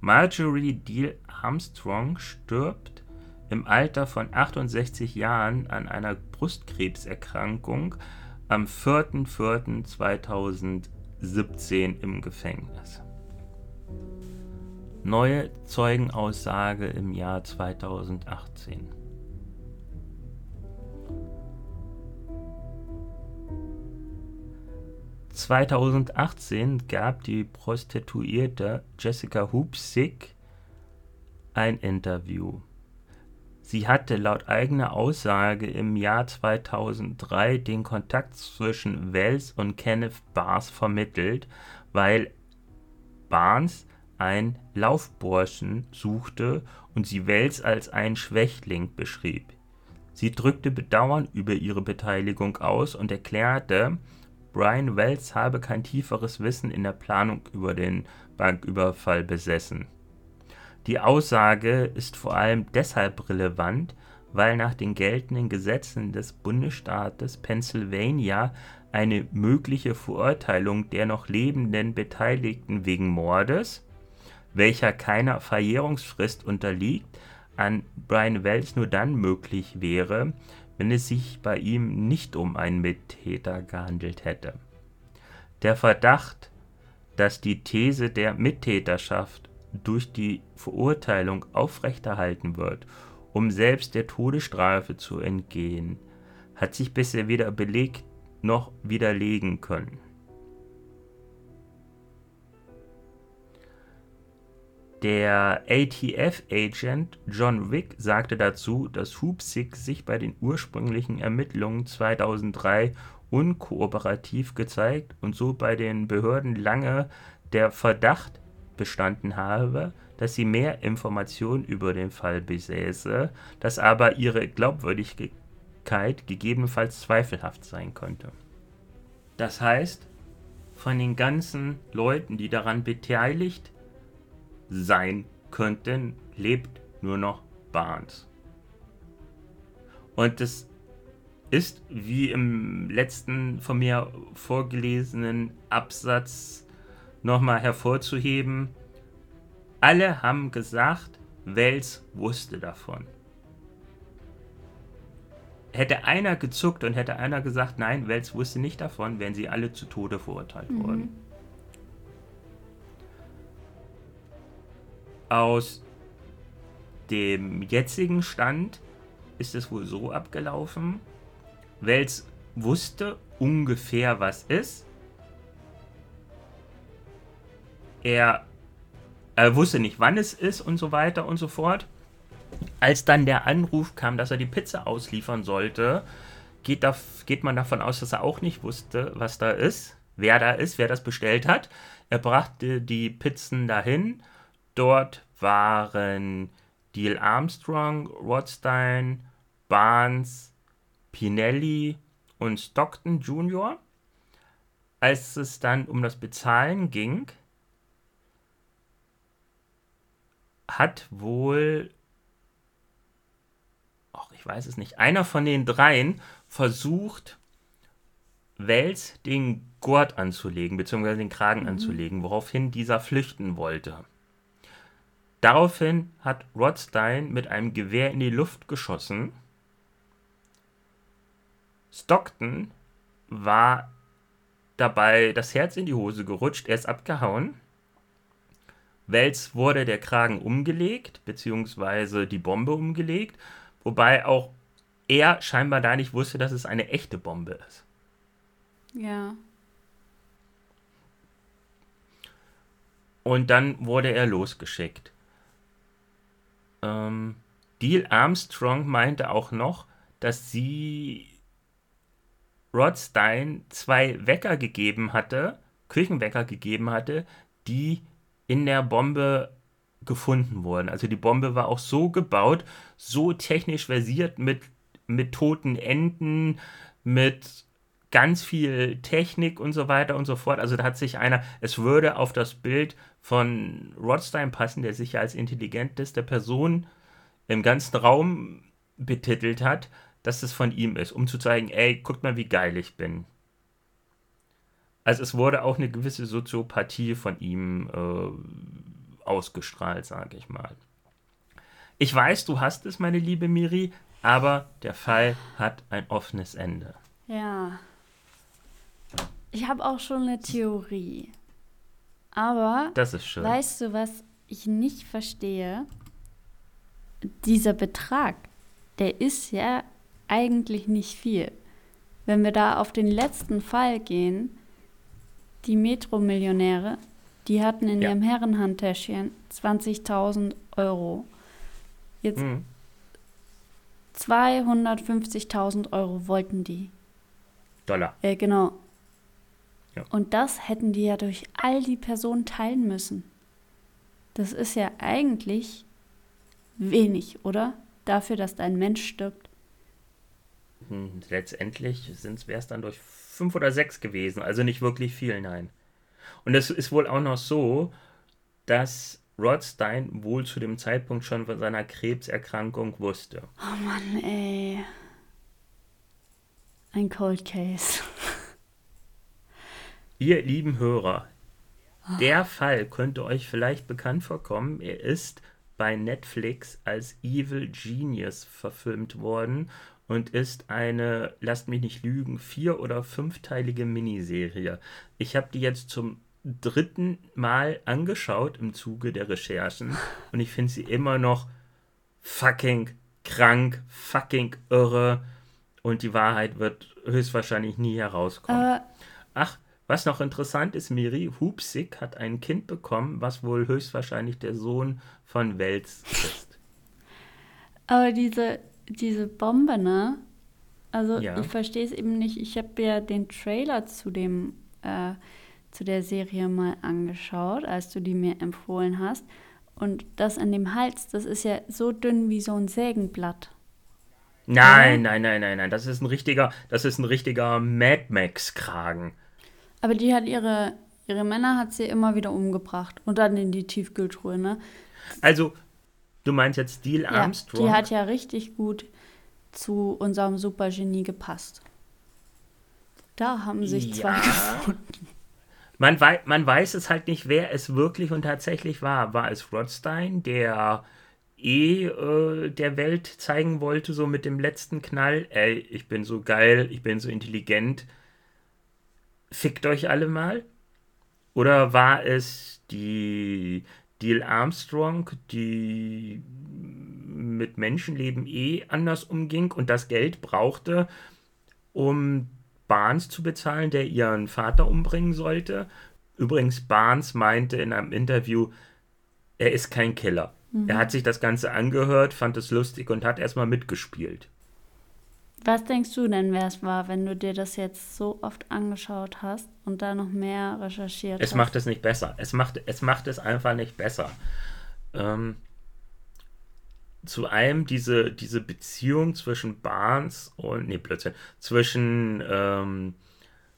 Marjorie Deal Armstrong stirbt im Alter von 68 Jahren an einer Brustkrebserkrankung am 4.4.2017 im Gefängnis. Neue Zeugenaussage im Jahr 2018. 2018 gab die Prostituierte Jessica Hupsig ein Interview. Sie hatte laut eigener Aussage im Jahr 2003 den Kontakt zwischen Wells und Kenneth Barnes vermittelt, weil Barnes einen Laufburschen suchte und sie Wells als einen Schwächling beschrieb. Sie drückte Bedauern über ihre Beteiligung aus und erklärte, Brian Wells habe kein tieferes Wissen in der Planung über den Banküberfall besessen. Die Aussage ist vor allem deshalb relevant, weil nach den geltenden Gesetzen des Bundesstaates Pennsylvania eine mögliche Verurteilung der noch lebenden Beteiligten wegen Mordes, welcher keiner Verjährungsfrist unterliegt, an Brian Wells nur dann möglich wäre, wenn es sich bei ihm nicht um einen Mittäter gehandelt hätte. Der Verdacht, dass die These der Mittäterschaft durch die Verurteilung aufrechterhalten wird, um selbst der Todesstrafe zu entgehen, hat sich bisher weder belegt noch widerlegen können. Der ATF-Agent John Wick sagte dazu, dass Hoopsick sich bei den ursprünglichen Ermittlungen 2003 unkooperativ gezeigt und so bei den Behörden lange der Verdacht bestanden habe, dass sie mehr Informationen über den Fall besäße, dass aber ihre Glaubwürdigkeit gegebenenfalls zweifelhaft sein könnte. Das heißt, von den ganzen Leuten, die daran beteiligt sein könnten, lebt nur noch Barnes. Und das ist, wie im letzten von mir vorgelesenen Absatz nochmal hervorzuheben, alle haben gesagt, Wells wusste davon. Hätte einer gezuckt und hätte einer gesagt, nein, Wells wusste nicht davon, wären sie alle zu Tode verurteilt mhm. worden. Aus dem jetzigen Stand ist es wohl so abgelaufen. Wells wusste ungefähr, was ist. Er, er wusste nicht, wann es ist und so weiter und so fort. Als dann der Anruf kam, dass er die Pizza ausliefern sollte, geht, da, geht man davon aus, dass er auch nicht wusste, was da ist, wer da ist, wer das bestellt hat. Er brachte die Pizzen dahin. Dort waren Neil Armstrong, Rothstein, Barnes, Pinelli und Stockton Jr. Als es dann um das Bezahlen ging, hat wohl, ach, ich weiß es nicht, einer von den dreien versucht, Wells den Gurt anzulegen, beziehungsweise den Kragen mhm. anzulegen, woraufhin dieser flüchten wollte. Daraufhin hat Rothstein mit einem Gewehr in die Luft geschossen. Stockton war dabei das Herz in die Hose gerutscht, er ist abgehauen. Wells wurde der Kragen umgelegt, beziehungsweise die Bombe umgelegt, wobei auch er scheinbar da nicht wusste, dass es eine echte Bombe ist. Ja. Und dann wurde er losgeschickt. Ähm, Deal Armstrong meinte auch noch, dass sie Rod Stein zwei Wecker gegeben hatte, Küchenwecker gegeben hatte, die in der Bombe gefunden wurden. Also die Bombe war auch so gebaut, so technisch versiert mit, mit toten Enden, mit ganz viel Technik und so weiter und so fort. Also da hat sich einer, es würde auf das Bild von Rothstein passen, der sich ja als intelligenteste Person im ganzen Raum betitelt hat, dass es von ihm ist, um zu zeigen, ey, guck mal, wie geil ich bin. Also es wurde auch eine gewisse Soziopathie von ihm äh, ausgestrahlt, sage ich mal. Ich weiß, du hast es, meine liebe Miri, aber der Fall hat ein offenes Ende. Ja. Ich habe auch schon eine Theorie. Aber das ist schön. weißt du, was ich nicht verstehe? Dieser Betrag, der ist ja eigentlich nicht viel. Wenn wir da auf den letzten Fall gehen, die Metro-Millionäre, die hatten in ja. ihrem Herrenhandtäschchen 20.000 Euro. Jetzt mhm. 250.000 Euro wollten die. Dollar. Äh, genau. Ja. Und das hätten die ja durch all die Personen teilen müssen. Das ist ja eigentlich wenig, oder? Dafür, dass dein Mensch stirbt. Letztendlich wäre es dann durch fünf oder sechs gewesen, also nicht wirklich viel, nein. Und es ist wohl auch noch so, dass Rothstein wohl zu dem Zeitpunkt schon von seiner Krebserkrankung wusste. Oh Mann, ey. Ein Cold Case. Ihr lieben Hörer, der Fall könnte euch vielleicht bekannt vorkommen. Er ist bei Netflix als Evil Genius verfilmt worden und ist eine, lasst mich nicht lügen, vier- oder fünfteilige Miniserie. Ich habe die jetzt zum dritten Mal angeschaut im Zuge der Recherchen und ich finde sie immer noch fucking krank, fucking irre und die Wahrheit wird höchstwahrscheinlich nie herauskommen. Äh, Ach, was noch interessant ist, Miri Hupsig hat ein Kind bekommen, was wohl höchstwahrscheinlich der Sohn von Wels ist. Aber diese, diese Bombe, ne? Also ja. ich verstehe es eben nicht. Ich habe ja den Trailer zu dem äh, zu der Serie mal angeschaut, als du die mir empfohlen hast. Und das an dem Hals, das ist ja so dünn wie so ein Sägenblatt. Nein, nein, nein, nein, nein. Das ist ein richtiger, das ist ein richtiger Mad Max-Kragen. Aber die hat ihre, ihre Männer hat sie immer wieder umgebracht und dann in die Tiefkühltruhe, ne? Also, du meinst jetzt ja, Armstrong? Die hat ja richtig gut zu unserem Supergenie gepasst. Da haben sich ja. zwei gefunden. Man, wei man weiß es halt nicht, wer es wirklich und tatsächlich war. War es Rothstein, der eh äh, der Welt zeigen wollte, so mit dem letzten Knall, ey, ich bin so geil, ich bin so intelligent, fickt euch alle mal? Oder war es die Deal Armstrong, die mit Menschenleben eh anders umging und das Geld brauchte, um Barnes zu bezahlen, der ihren Vater umbringen sollte. Übrigens, Barnes meinte in einem Interview, er ist kein Killer. Mhm. Er hat sich das Ganze angehört, fand es lustig und hat erstmal mitgespielt. Was denkst du denn, wer es war, wenn du dir das jetzt so oft angeschaut hast und da noch mehr recherchiert es hast? Es macht es nicht besser. Es macht, es macht es einfach nicht besser. Ähm, zu einem diese, diese Beziehung zwischen Barnes und, nee, plötzlich, zwischen ähm,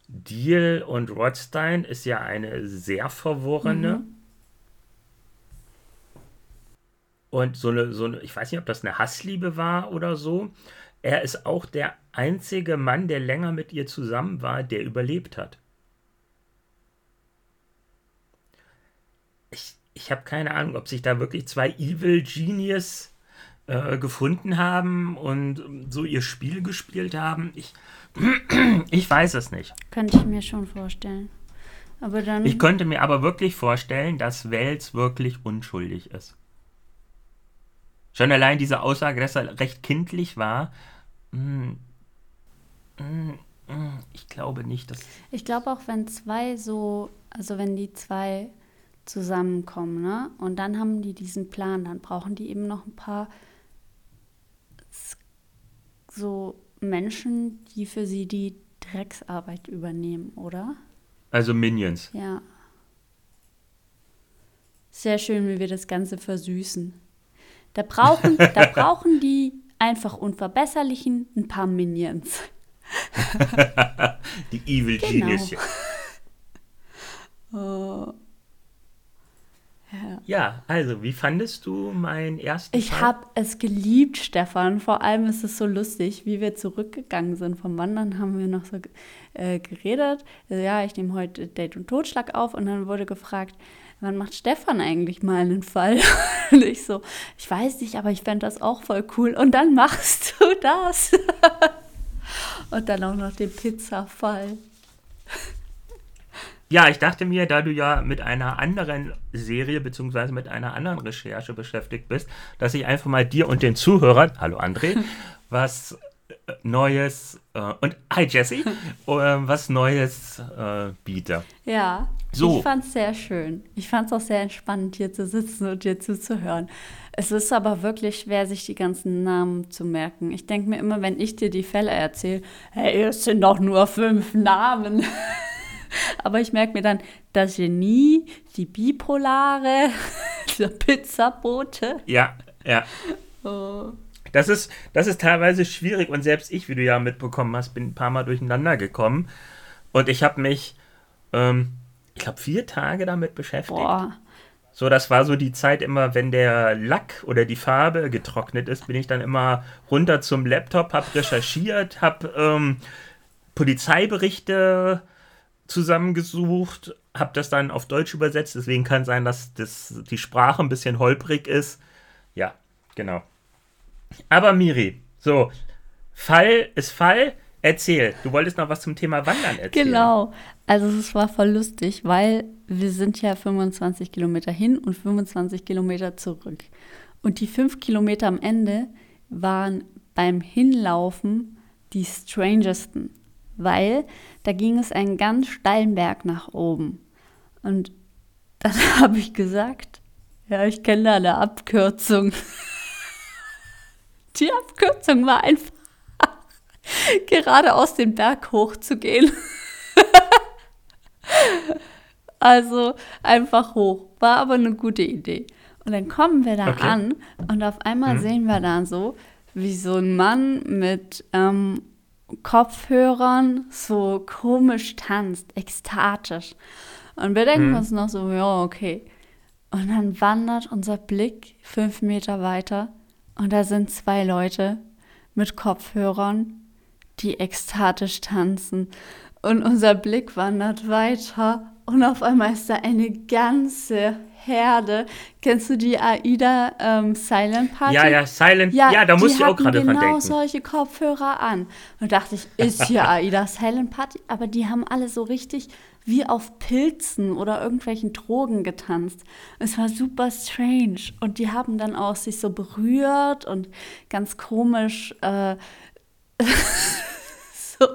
Deal und Rothstein ist ja eine sehr verworrene. Mhm. Und so eine, so eine, ich weiß nicht, ob das eine Hassliebe war oder so. Er ist auch der einzige Mann, der länger mit ihr zusammen war, der überlebt hat. Ich, ich habe keine Ahnung, ob sich da wirklich zwei Evil Genius äh, gefunden haben und so ihr Spiel gespielt haben. Ich, ich weiß es nicht. Könnte ich mir schon vorstellen. Aber dann. Ich könnte mir aber wirklich vorstellen, dass Wels wirklich unschuldig ist. Schon allein diese Aussage, dass er recht kindlich war. Mh, mh, mh, ich glaube nicht, dass. Ich glaube auch, wenn zwei so, also wenn die zwei zusammenkommen, ne? Und dann haben die diesen Plan, dann brauchen die eben noch ein paar so Menschen, die für sie die Drecksarbeit übernehmen, oder? Also Minions. Ja. Sehr schön, wie wir das Ganze versüßen. Da brauchen, da brauchen die einfach unverbesserlichen ein paar Minions. die Evil genau. Genius. oh. Ja. ja, also, wie fandest du meinen ersten Ich habe es geliebt, Stefan. Vor allem ist es so lustig, wie wir zurückgegangen sind vom Wandern, haben wir noch so äh, geredet. Also, ja, ich nehme heute Date und Totschlag auf und dann wurde gefragt, wann macht Stefan eigentlich mal einen Fall? und ich so, ich weiß nicht, aber ich fände das auch voll cool. Und dann machst du das. und dann auch noch den Pizza-Fall. Ja, ich dachte mir, da du ja mit einer anderen Serie bzw. mit einer anderen Recherche beschäftigt bist, dass ich einfach mal dir und den Zuhörern, hallo André, was Neues äh, und hi Jesse, äh, was Neues äh, biete. Ja, so. ich fand es sehr schön. Ich fand es auch sehr entspannend, hier zu sitzen und dir zuzuhören. Es ist aber wirklich schwer, sich die ganzen Namen zu merken. Ich denke mir immer, wenn ich dir die Fälle erzähle, hey, es sind doch nur fünf Namen. aber ich merke mir dann das Genie, die Bipolare, der Pizzabote. Ja, ja. Oh. Das ist, das ist teilweise schwierig und selbst ich, wie du ja mitbekommen hast, bin ein paar Mal durcheinander gekommen. Und ich habe mich, ähm, ich glaube, vier Tage damit beschäftigt. Boah. So, das war so die Zeit immer, wenn der Lack oder die Farbe getrocknet ist, bin ich dann immer runter zum Laptop, habe recherchiert, habe ähm, Polizeiberichte zusammengesucht, habe das dann auf Deutsch übersetzt. Deswegen kann sein, dass das, die Sprache ein bisschen holprig ist. Ja, genau. Aber Miri, so, Fall ist Fall. Erzähl, du wolltest noch was zum Thema Wandern erzählen. Genau, also es war voll lustig, weil wir sind ja 25 Kilometer hin und 25 Kilometer zurück. Und die fünf Kilometer am Ende waren beim Hinlaufen die strangesten, weil da ging es einen ganz steilen Berg nach oben. Und dann habe ich gesagt, ja, ich kenne da eine Abkürzung. Die Abkürzung war einfach geradeaus den Berg hochzugehen. also einfach hoch. War aber eine gute Idee. Und dann kommen wir da okay. an und auf einmal mhm. sehen wir da so, wie so ein Mann mit ähm, Kopfhörern so komisch tanzt, ekstatisch. Und wir denken mhm. uns noch so, ja, okay. Und dann wandert unser Blick fünf Meter weiter und da sind zwei Leute mit Kopfhörern, die ekstatisch tanzen. Und unser Blick wandert weiter und auf einmal ist da eine ganze Herde. Kennst du die AIDA ähm, Silent Party? Ja, ja, Silent. Ja, ja da muss ich auch gerade genau dran denken. solche Kopfhörer an. Und dachte ich, ist hier AIDA Silent Party? Aber die haben alle so richtig wie auf Pilzen oder irgendwelchen Drogen getanzt. Es war super strange. Und die haben dann auch sich so berührt und ganz komisch, äh, so,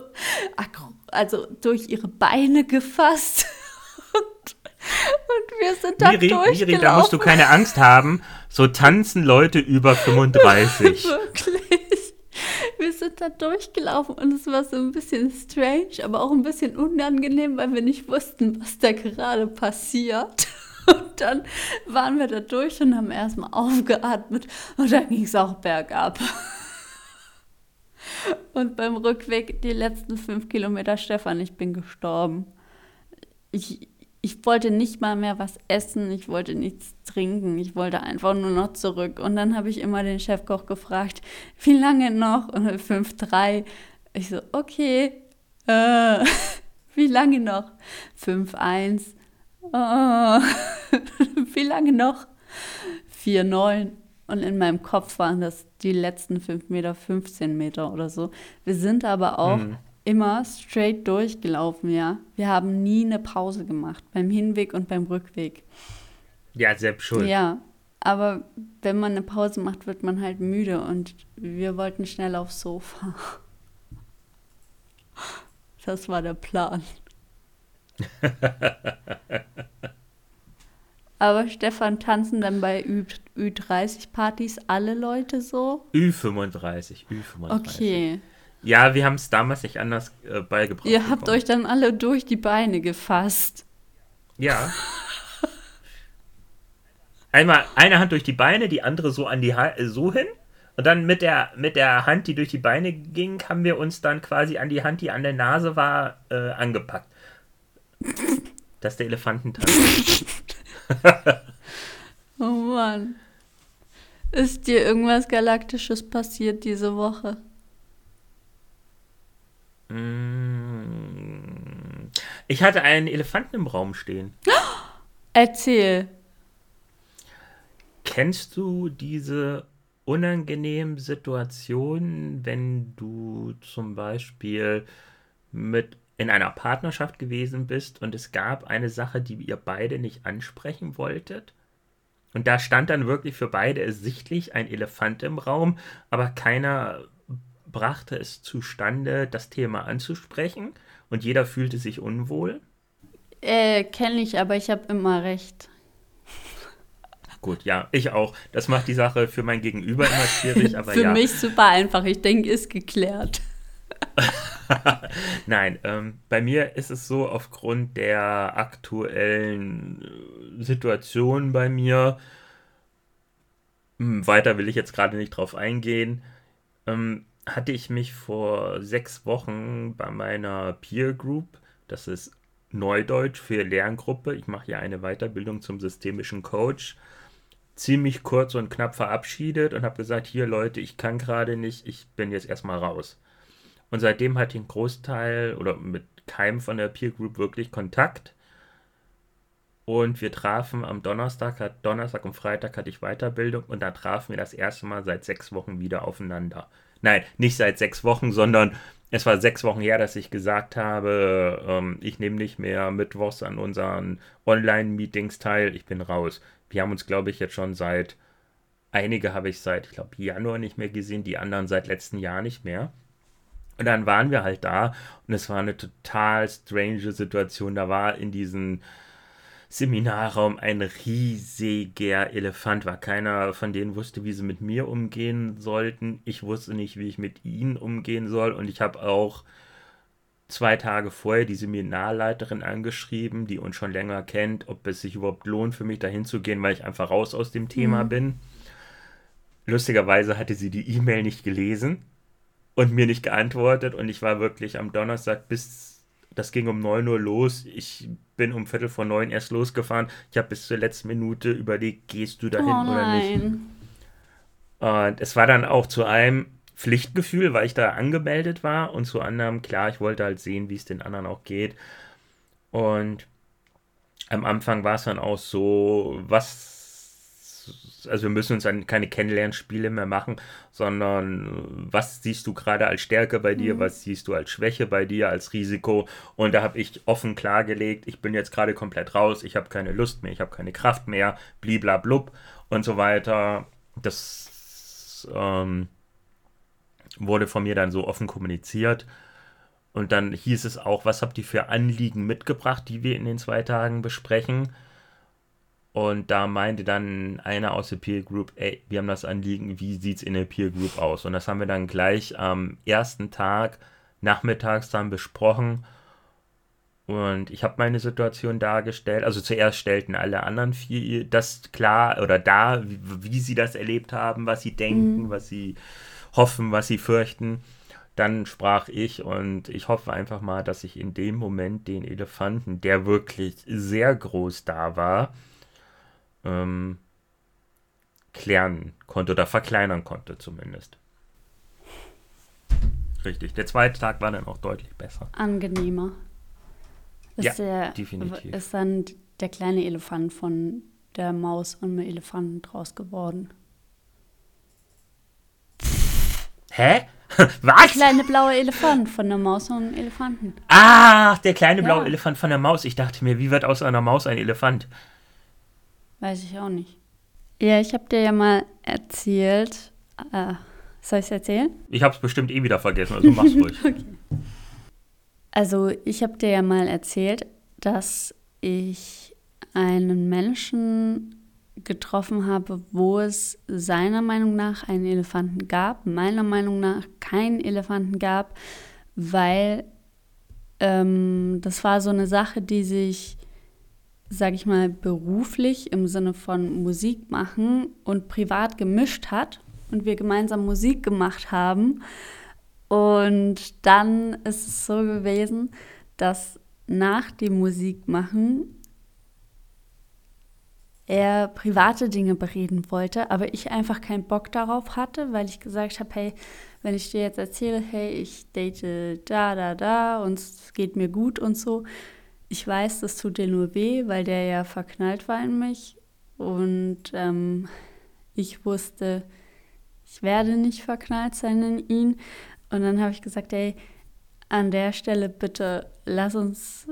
also durch ihre Beine gefasst. und, und wir sind da Miri, durchgelaufen. Miri, da musst du keine Angst haben. So tanzen Leute über 35. Wirklich wir sind da durchgelaufen und es war so ein bisschen strange, aber auch ein bisschen unangenehm, weil wir nicht wussten, was da gerade passiert. Und dann waren wir da durch und haben erstmal aufgeatmet und dann ging es auch bergab. Und beim Rückweg die letzten fünf Kilometer, Stefan, ich bin gestorben. Ich, ich wollte nicht mal mehr was essen, ich wollte nichts trinken, ich wollte einfach nur noch zurück. Und dann habe ich immer den Chefkoch gefragt, wie lange noch? Und fünf, drei. Ich so, okay, äh, wie lange noch? Fünf, eins. Oh, wie lange noch? Vier, neun. Und in meinem Kopf waren das die letzten fünf Meter, 15 Meter oder so. Wir sind aber auch mhm immer straight durchgelaufen, ja. Wir haben nie eine Pause gemacht, beim Hinweg und beim Rückweg. Ja, selbst schuld. Ja, aber wenn man eine Pause macht, wird man halt müde und wir wollten schnell aufs Sofa. Das war der Plan. Aber Stefan, tanzen dann bei Ü, 30 partys alle Leute so? Ü35, Ü35. Okay. Ja, wir haben es damals nicht anders äh, beigebracht. Ihr habt bekommen. euch dann alle durch die Beine gefasst. Ja. Einmal eine Hand durch die Beine, die andere so an die ha äh, so hin. Und dann mit der, mit der Hand, die durch die Beine ging, haben wir uns dann quasi an die Hand, die an der Nase war, äh, angepackt. Das ist der Elefantentanz. oh Mann. Ist dir irgendwas Galaktisches passiert diese Woche? Ich hatte einen Elefanten im Raum stehen. Erzähl. Kennst du diese unangenehmen Situationen, wenn du zum Beispiel mit in einer Partnerschaft gewesen bist und es gab eine Sache, die ihr beide nicht ansprechen wolltet? Und da stand dann wirklich für beide ersichtlich ein Elefant im Raum, aber keiner brachte es zustande, das Thema anzusprechen und jeder fühlte sich unwohl? Äh, kenne ich, aber ich habe immer recht. Gut, ja, ich auch. Das macht die Sache für mein Gegenüber immer schwierig, aber für ja. mich super einfach. Ich denke, ist geklärt. Nein, ähm, bei mir ist es so, aufgrund der aktuellen Situation bei mir, hm, weiter will ich jetzt gerade nicht drauf eingehen, ähm, hatte ich mich vor sechs Wochen bei meiner Peer Group, das ist Neudeutsch für Lerngruppe, ich mache ja eine Weiterbildung zum systemischen Coach, ziemlich kurz und knapp verabschiedet und habe gesagt, hier Leute, ich kann gerade nicht, ich bin jetzt erstmal raus. Und seitdem hatte ich einen Großteil oder mit keinem von der Peer Group wirklich Kontakt. Und wir trafen am Donnerstag, hat, Donnerstag und Freitag hatte ich Weiterbildung und da trafen wir das erste Mal seit sechs Wochen wieder aufeinander. Nein, nicht seit sechs Wochen, sondern es war sechs Wochen her, dass ich gesagt habe, ähm, ich nehme nicht mehr Mittwochs an unseren Online-Meetings teil, ich bin raus. Wir haben uns, glaube ich, jetzt schon seit, einige habe ich seit, ich glaube, Januar nicht mehr gesehen, die anderen seit letztem Jahr nicht mehr. Und dann waren wir halt da und es war eine total strange Situation. Da war in diesem Seminarraum ein riesiger Elefant. War keiner von denen wusste, wie sie mit mir umgehen sollten. Ich wusste nicht, wie ich mit ihnen umgehen soll. Und ich habe auch zwei Tage vorher die Seminarleiterin angeschrieben, die uns schon länger kennt, ob es sich überhaupt lohnt für mich dahin zu gehen, weil ich einfach raus aus dem Thema mhm. bin. Lustigerweise hatte sie die E-Mail nicht gelesen und mir nicht geantwortet. Und ich war wirklich am Donnerstag bis, das ging um 9 Uhr los. Ich bin um Viertel vor neun erst losgefahren. Ich habe bis zur letzten Minute überlegt, gehst du dahin oh oder nicht. Und es war dann auch zu einem Pflichtgefühl, weil ich da angemeldet war und zu anderem, klar, ich wollte halt sehen, wie es den anderen auch geht. Und am Anfang war es dann auch so, was also wir müssen uns dann keine Kennenlernspiele mehr machen, sondern was siehst du gerade als Stärke bei dir, mhm. was siehst du als Schwäche bei dir, als Risiko. Und da habe ich offen klargelegt, ich bin jetzt gerade komplett raus, ich habe keine Lust mehr, ich habe keine Kraft mehr, bliblablub und so weiter. Das ähm, wurde von mir dann so offen kommuniziert. Und dann hieß es auch, was habt ihr für Anliegen mitgebracht, die wir in den zwei Tagen besprechen? Und da meinte dann einer aus der Peer Group, ey, wir haben das Anliegen, wie sieht es in der Peer Group aus? Und das haben wir dann gleich am ersten Tag nachmittags dann besprochen. Und ich habe meine Situation dargestellt. Also zuerst stellten alle anderen vier das klar oder da, wie, wie sie das erlebt haben, was sie denken, mhm. was sie hoffen, was sie fürchten. Dann sprach ich und ich hoffe einfach mal, dass ich in dem Moment den Elefanten, der wirklich sehr groß da war, ähm, klären konnte oder verkleinern konnte zumindest. Richtig. Der zweite Tag war dann auch deutlich besser. Angenehmer. Ist ja, der, definitiv. Ist dann der kleine Elefant von der Maus und dem Elefanten draus geworden. Hä? Was? Der kleine blaue Elefant von der Maus und dem Elefanten. Ah, der kleine blaue ja. Elefant von der Maus. Ich dachte mir, wie wird aus einer Maus ein Elefant? Weiß ich auch nicht. Ja, ich habe dir ja mal erzählt. Äh, soll ich es erzählen? Ich habe es bestimmt eh wieder vergessen, also mach's ruhig. okay. Also, ich habe dir ja mal erzählt, dass ich einen Menschen getroffen habe, wo es seiner Meinung nach einen Elefanten gab, meiner Meinung nach keinen Elefanten gab, weil ähm, das war so eine Sache, die sich sage ich mal, beruflich im Sinne von Musik machen und privat gemischt hat und wir gemeinsam Musik gemacht haben. Und dann ist es so gewesen, dass nach dem Musikmachen er private Dinge bereden wollte, aber ich einfach keinen Bock darauf hatte, weil ich gesagt habe, hey, wenn ich dir jetzt erzähle, hey, ich date da, da, da und es geht mir gut und so, ich weiß, das tut dir nur weh, weil der ja verknallt war in mich. Und ähm, ich wusste, ich werde nicht verknallt sein in ihn. Und dann habe ich gesagt, ey, an der Stelle bitte lass uns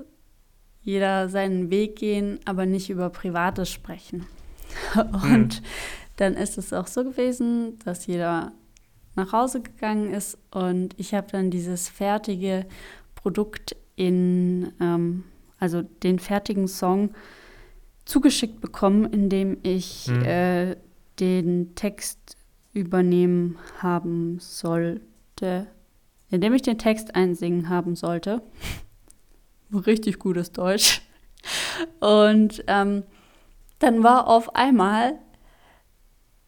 jeder seinen Weg gehen, aber nicht über Privates sprechen. Und mhm. dann ist es auch so gewesen, dass jeder nach Hause gegangen ist und ich habe dann dieses fertige Produkt in, ähm, also den fertigen Song zugeschickt bekommen, in dem ich hm. äh, den Text übernehmen haben sollte, in dem ich den Text einsingen haben sollte. Richtig gutes Deutsch. Und ähm, dann war auf einmal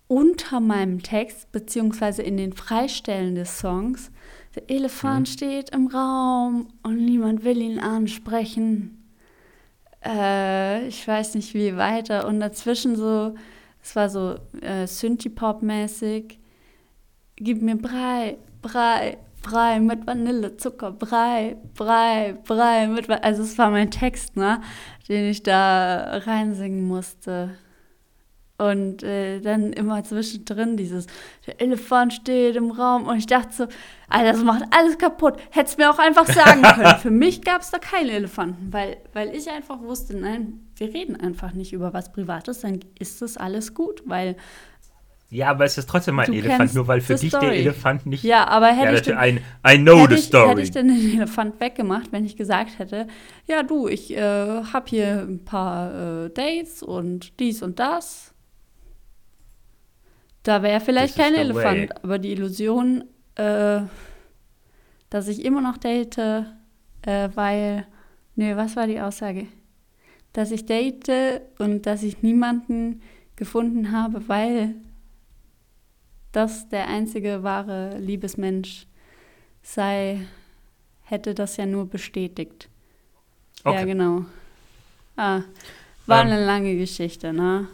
unter meinem Text, beziehungsweise in den Freistellen des Songs, der Elefant mhm. steht im Raum und niemand will ihn ansprechen. Äh, ich weiß nicht wie weiter. Und dazwischen so, es war so äh, Synthie-Pop-mäßig. Gib mir Brei, Brei, Brei mit Vanille, Zucker, Brei, Brei, Brei mit. Also es war mein Text, ne, den ich da reinsingen musste. Und äh, dann immer zwischendrin dieses, der Elefant steht im Raum. Und ich dachte so, Alter, das macht alles kaputt. Hättest mir auch einfach sagen können. Für mich gab es da keine Elefanten, weil, weil ich einfach wusste, nein, wir reden einfach nicht über was Privates, dann ist das alles gut, weil ja, aber es ist trotzdem ein Elefant, nur weil für dich Story. der Elefant nicht. Ja, aber hätte ja, ich. Den, I, I know hätte the story. hätte ich denn den Elefant weggemacht, wenn ich gesagt hätte: Ja, du, ich äh, habe hier ein paar äh, Dates und dies und das. Da wäre vielleicht kein Elefant, way. aber die Illusion, äh, dass ich immer noch date, äh, weil. Nee, was war die Aussage? Dass ich date und dass ich niemanden gefunden habe, weil das der einzige wahre Liebesmensch sei, hätte das ja nur bestätigt. Okay. Ja, genau. Ah, war ähm, eine lange Geschichte, ne?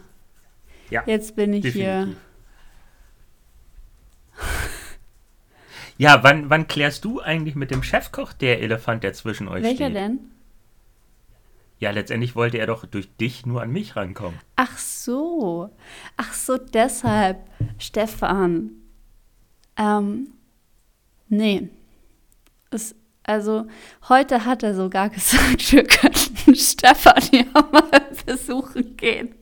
Ja. Jetzt bin ich definitiv. hier. Ja, wann, wann klärst du eigentlich mit dem Chefkoch der Elefant, der zwischen euch Welcher steht? Welcher denn? Ja, letztendlich wollte er doch durch dich nur an mich rankommen. Ach so. Ach so, deshalb, Stefan. Ähm, nee. Es, also, heute hat er sogar gesagt, wir könnten Stefan ja mal besuchen gehen.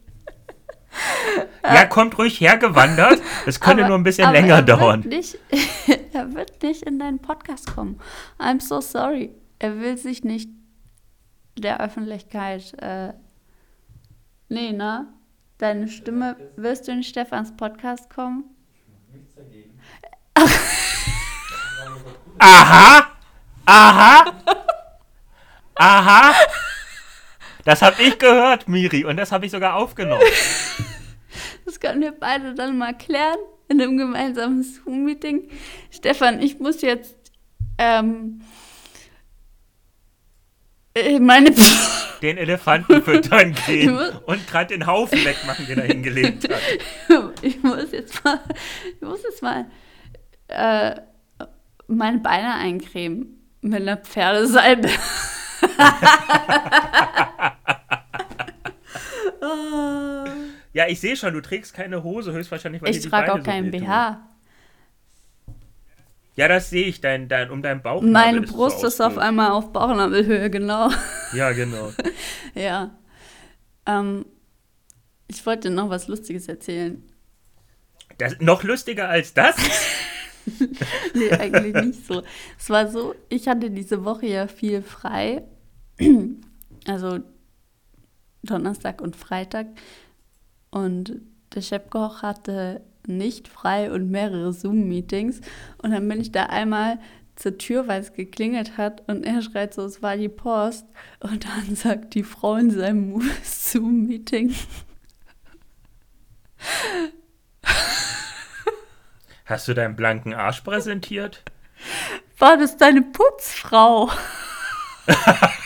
Ja, kommt ruhig hergewandert. Es könnte aber, nur ein bisschen länger er dauern. Nicht, er wird nicht in deinen Podcast kommen. I'm so sorry. Er will sich nicht der Öffentlichkeit. Äh, nee, ne? Deine Stimme, wirst du in Stefans Podcast kommen? Nichts dagegen. Aha! Aha! Aha! Das habe ich gehört, Miri, und das habe ich sogar aufgenommen. Das können wir beide dann mal klären in einem gemeinsamen Zoom-Meeting. Stefan, ich muss jetzt ähm, äh, meine den Elefanten füttern gehen und gerade den Haufen wegmachen, den er hingelegt hat. Ich muss jetzt mal, ich muss jetzt mal äh, meine Beine eincremen mit einer Pferdesalbe. ja, ich sehe schon, du trägst keine Hose, höchstwahrscheinlich, weil ich trage auch keinen so BH. Ja, das sehe ich, dein, dein, um deinen Bauch. Meine Brust ist, auf einmal auf Bauchnabelhöhe, genau. Ja, genau. ja. Ähm, ich wollte noch was Lustiges erzählen. Das, noch lustiger als das? nee, eigentlich nicht so. Es war so, ich hatte diese Woche ja viel frei. Also Donnerstag und Freitag. Und der Chefkoch hatte nicht frei und mehrere Zoom-Meetings. Und dann bin ich da einmal zur Tür, weil es geklingelt hat und er schreit so, es war die Post. Und dann sagt die Frau in seinem Zoom-Meeting. Hast du deinen blanken Arsch präsentiert? War das deine Putzfrau?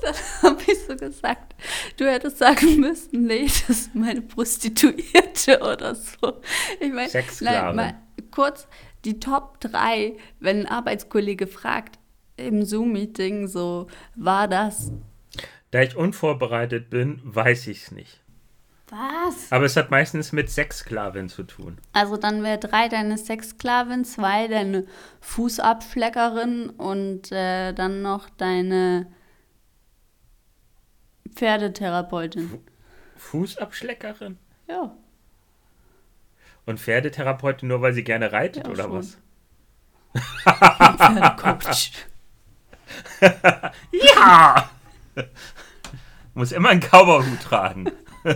dann habe ich so gesagt, du hättest sagen müssen, nee, das ist meine Prostituierte oder so. Ich meine, nein, mal kurz die Top 3, wenn ein Arbeitskollege fragt im Zoom-Meeting, so war das. Da ich unvorbereitet bin, weiß ich es nicht. Was? Aber es hat meistens mit Sexsklavin zu tun. Also dann wäre drei deine Sexsklavin, zwei deine Fußabschleckerin und äh, dann noch deine Pferdetherapeutin. Fußabschleckerin? Ja. Und Pferdetherapeutin nur, weil sie gerne reitet, ja, oder schon. was? Pferdecoach. ja! Muss immer einen Cowboyhut tragen.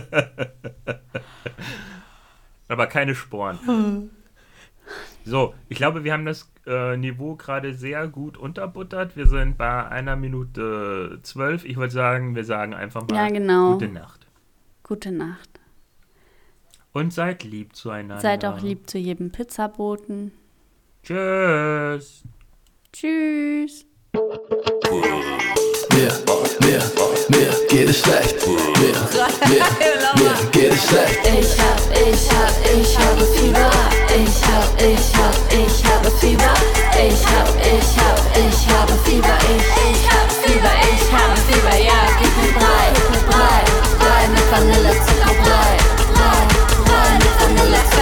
Aber keine Sporen. So, ich glaube, wir haben das äh, Niveau gerade sehr gut unterbuttert. Wir sind bei einer Minute zwölf. Ich würde sagen, wir sagen einfach mal ja, genau. gute Nacht. Gute Nacht. Und seid lieb zueinander. Seid auch lieb zu jedem Pizzaboten. Tschüss. Tschüss. Mir, mir, mir geht es schlecht. Mir, mir, mir geht es schlecht. Ich hab, ich hab, ich habe Fieber. Ich hab, ich hab, ich habe Fieber. Ich hab, ich hab, ich habe Fieber. Ich, ich hab Fieber, ich habe Fieber. Ja, gib mir drei, drei, drei mit Vanillezucker. Drei, drei, drei mit Vanillezucker.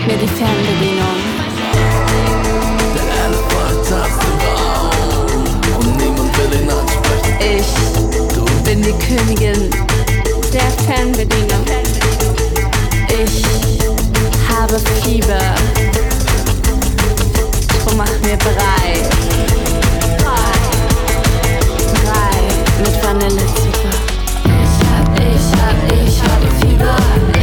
Gib mir die Fernbedienung. Der Elefant tanzt im Raum und niemand will ihn ansprechen. Ich bin die Königin der Fernbedienung. Ich habe Fieber. Drum mach mir bereit. Drei mit Vanillezucker. Ich hab, ich hab, ich habe Fieber.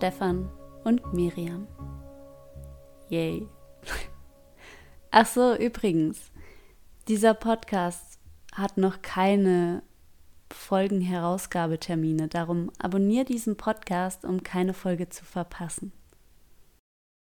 Stefan und Miriam. Yay. Ach so, übrigens, dieser Podcast hat noch keine Folgenherausgabetermine. Darum abonniere diesen Podcast, um keine Folge zu verpassen.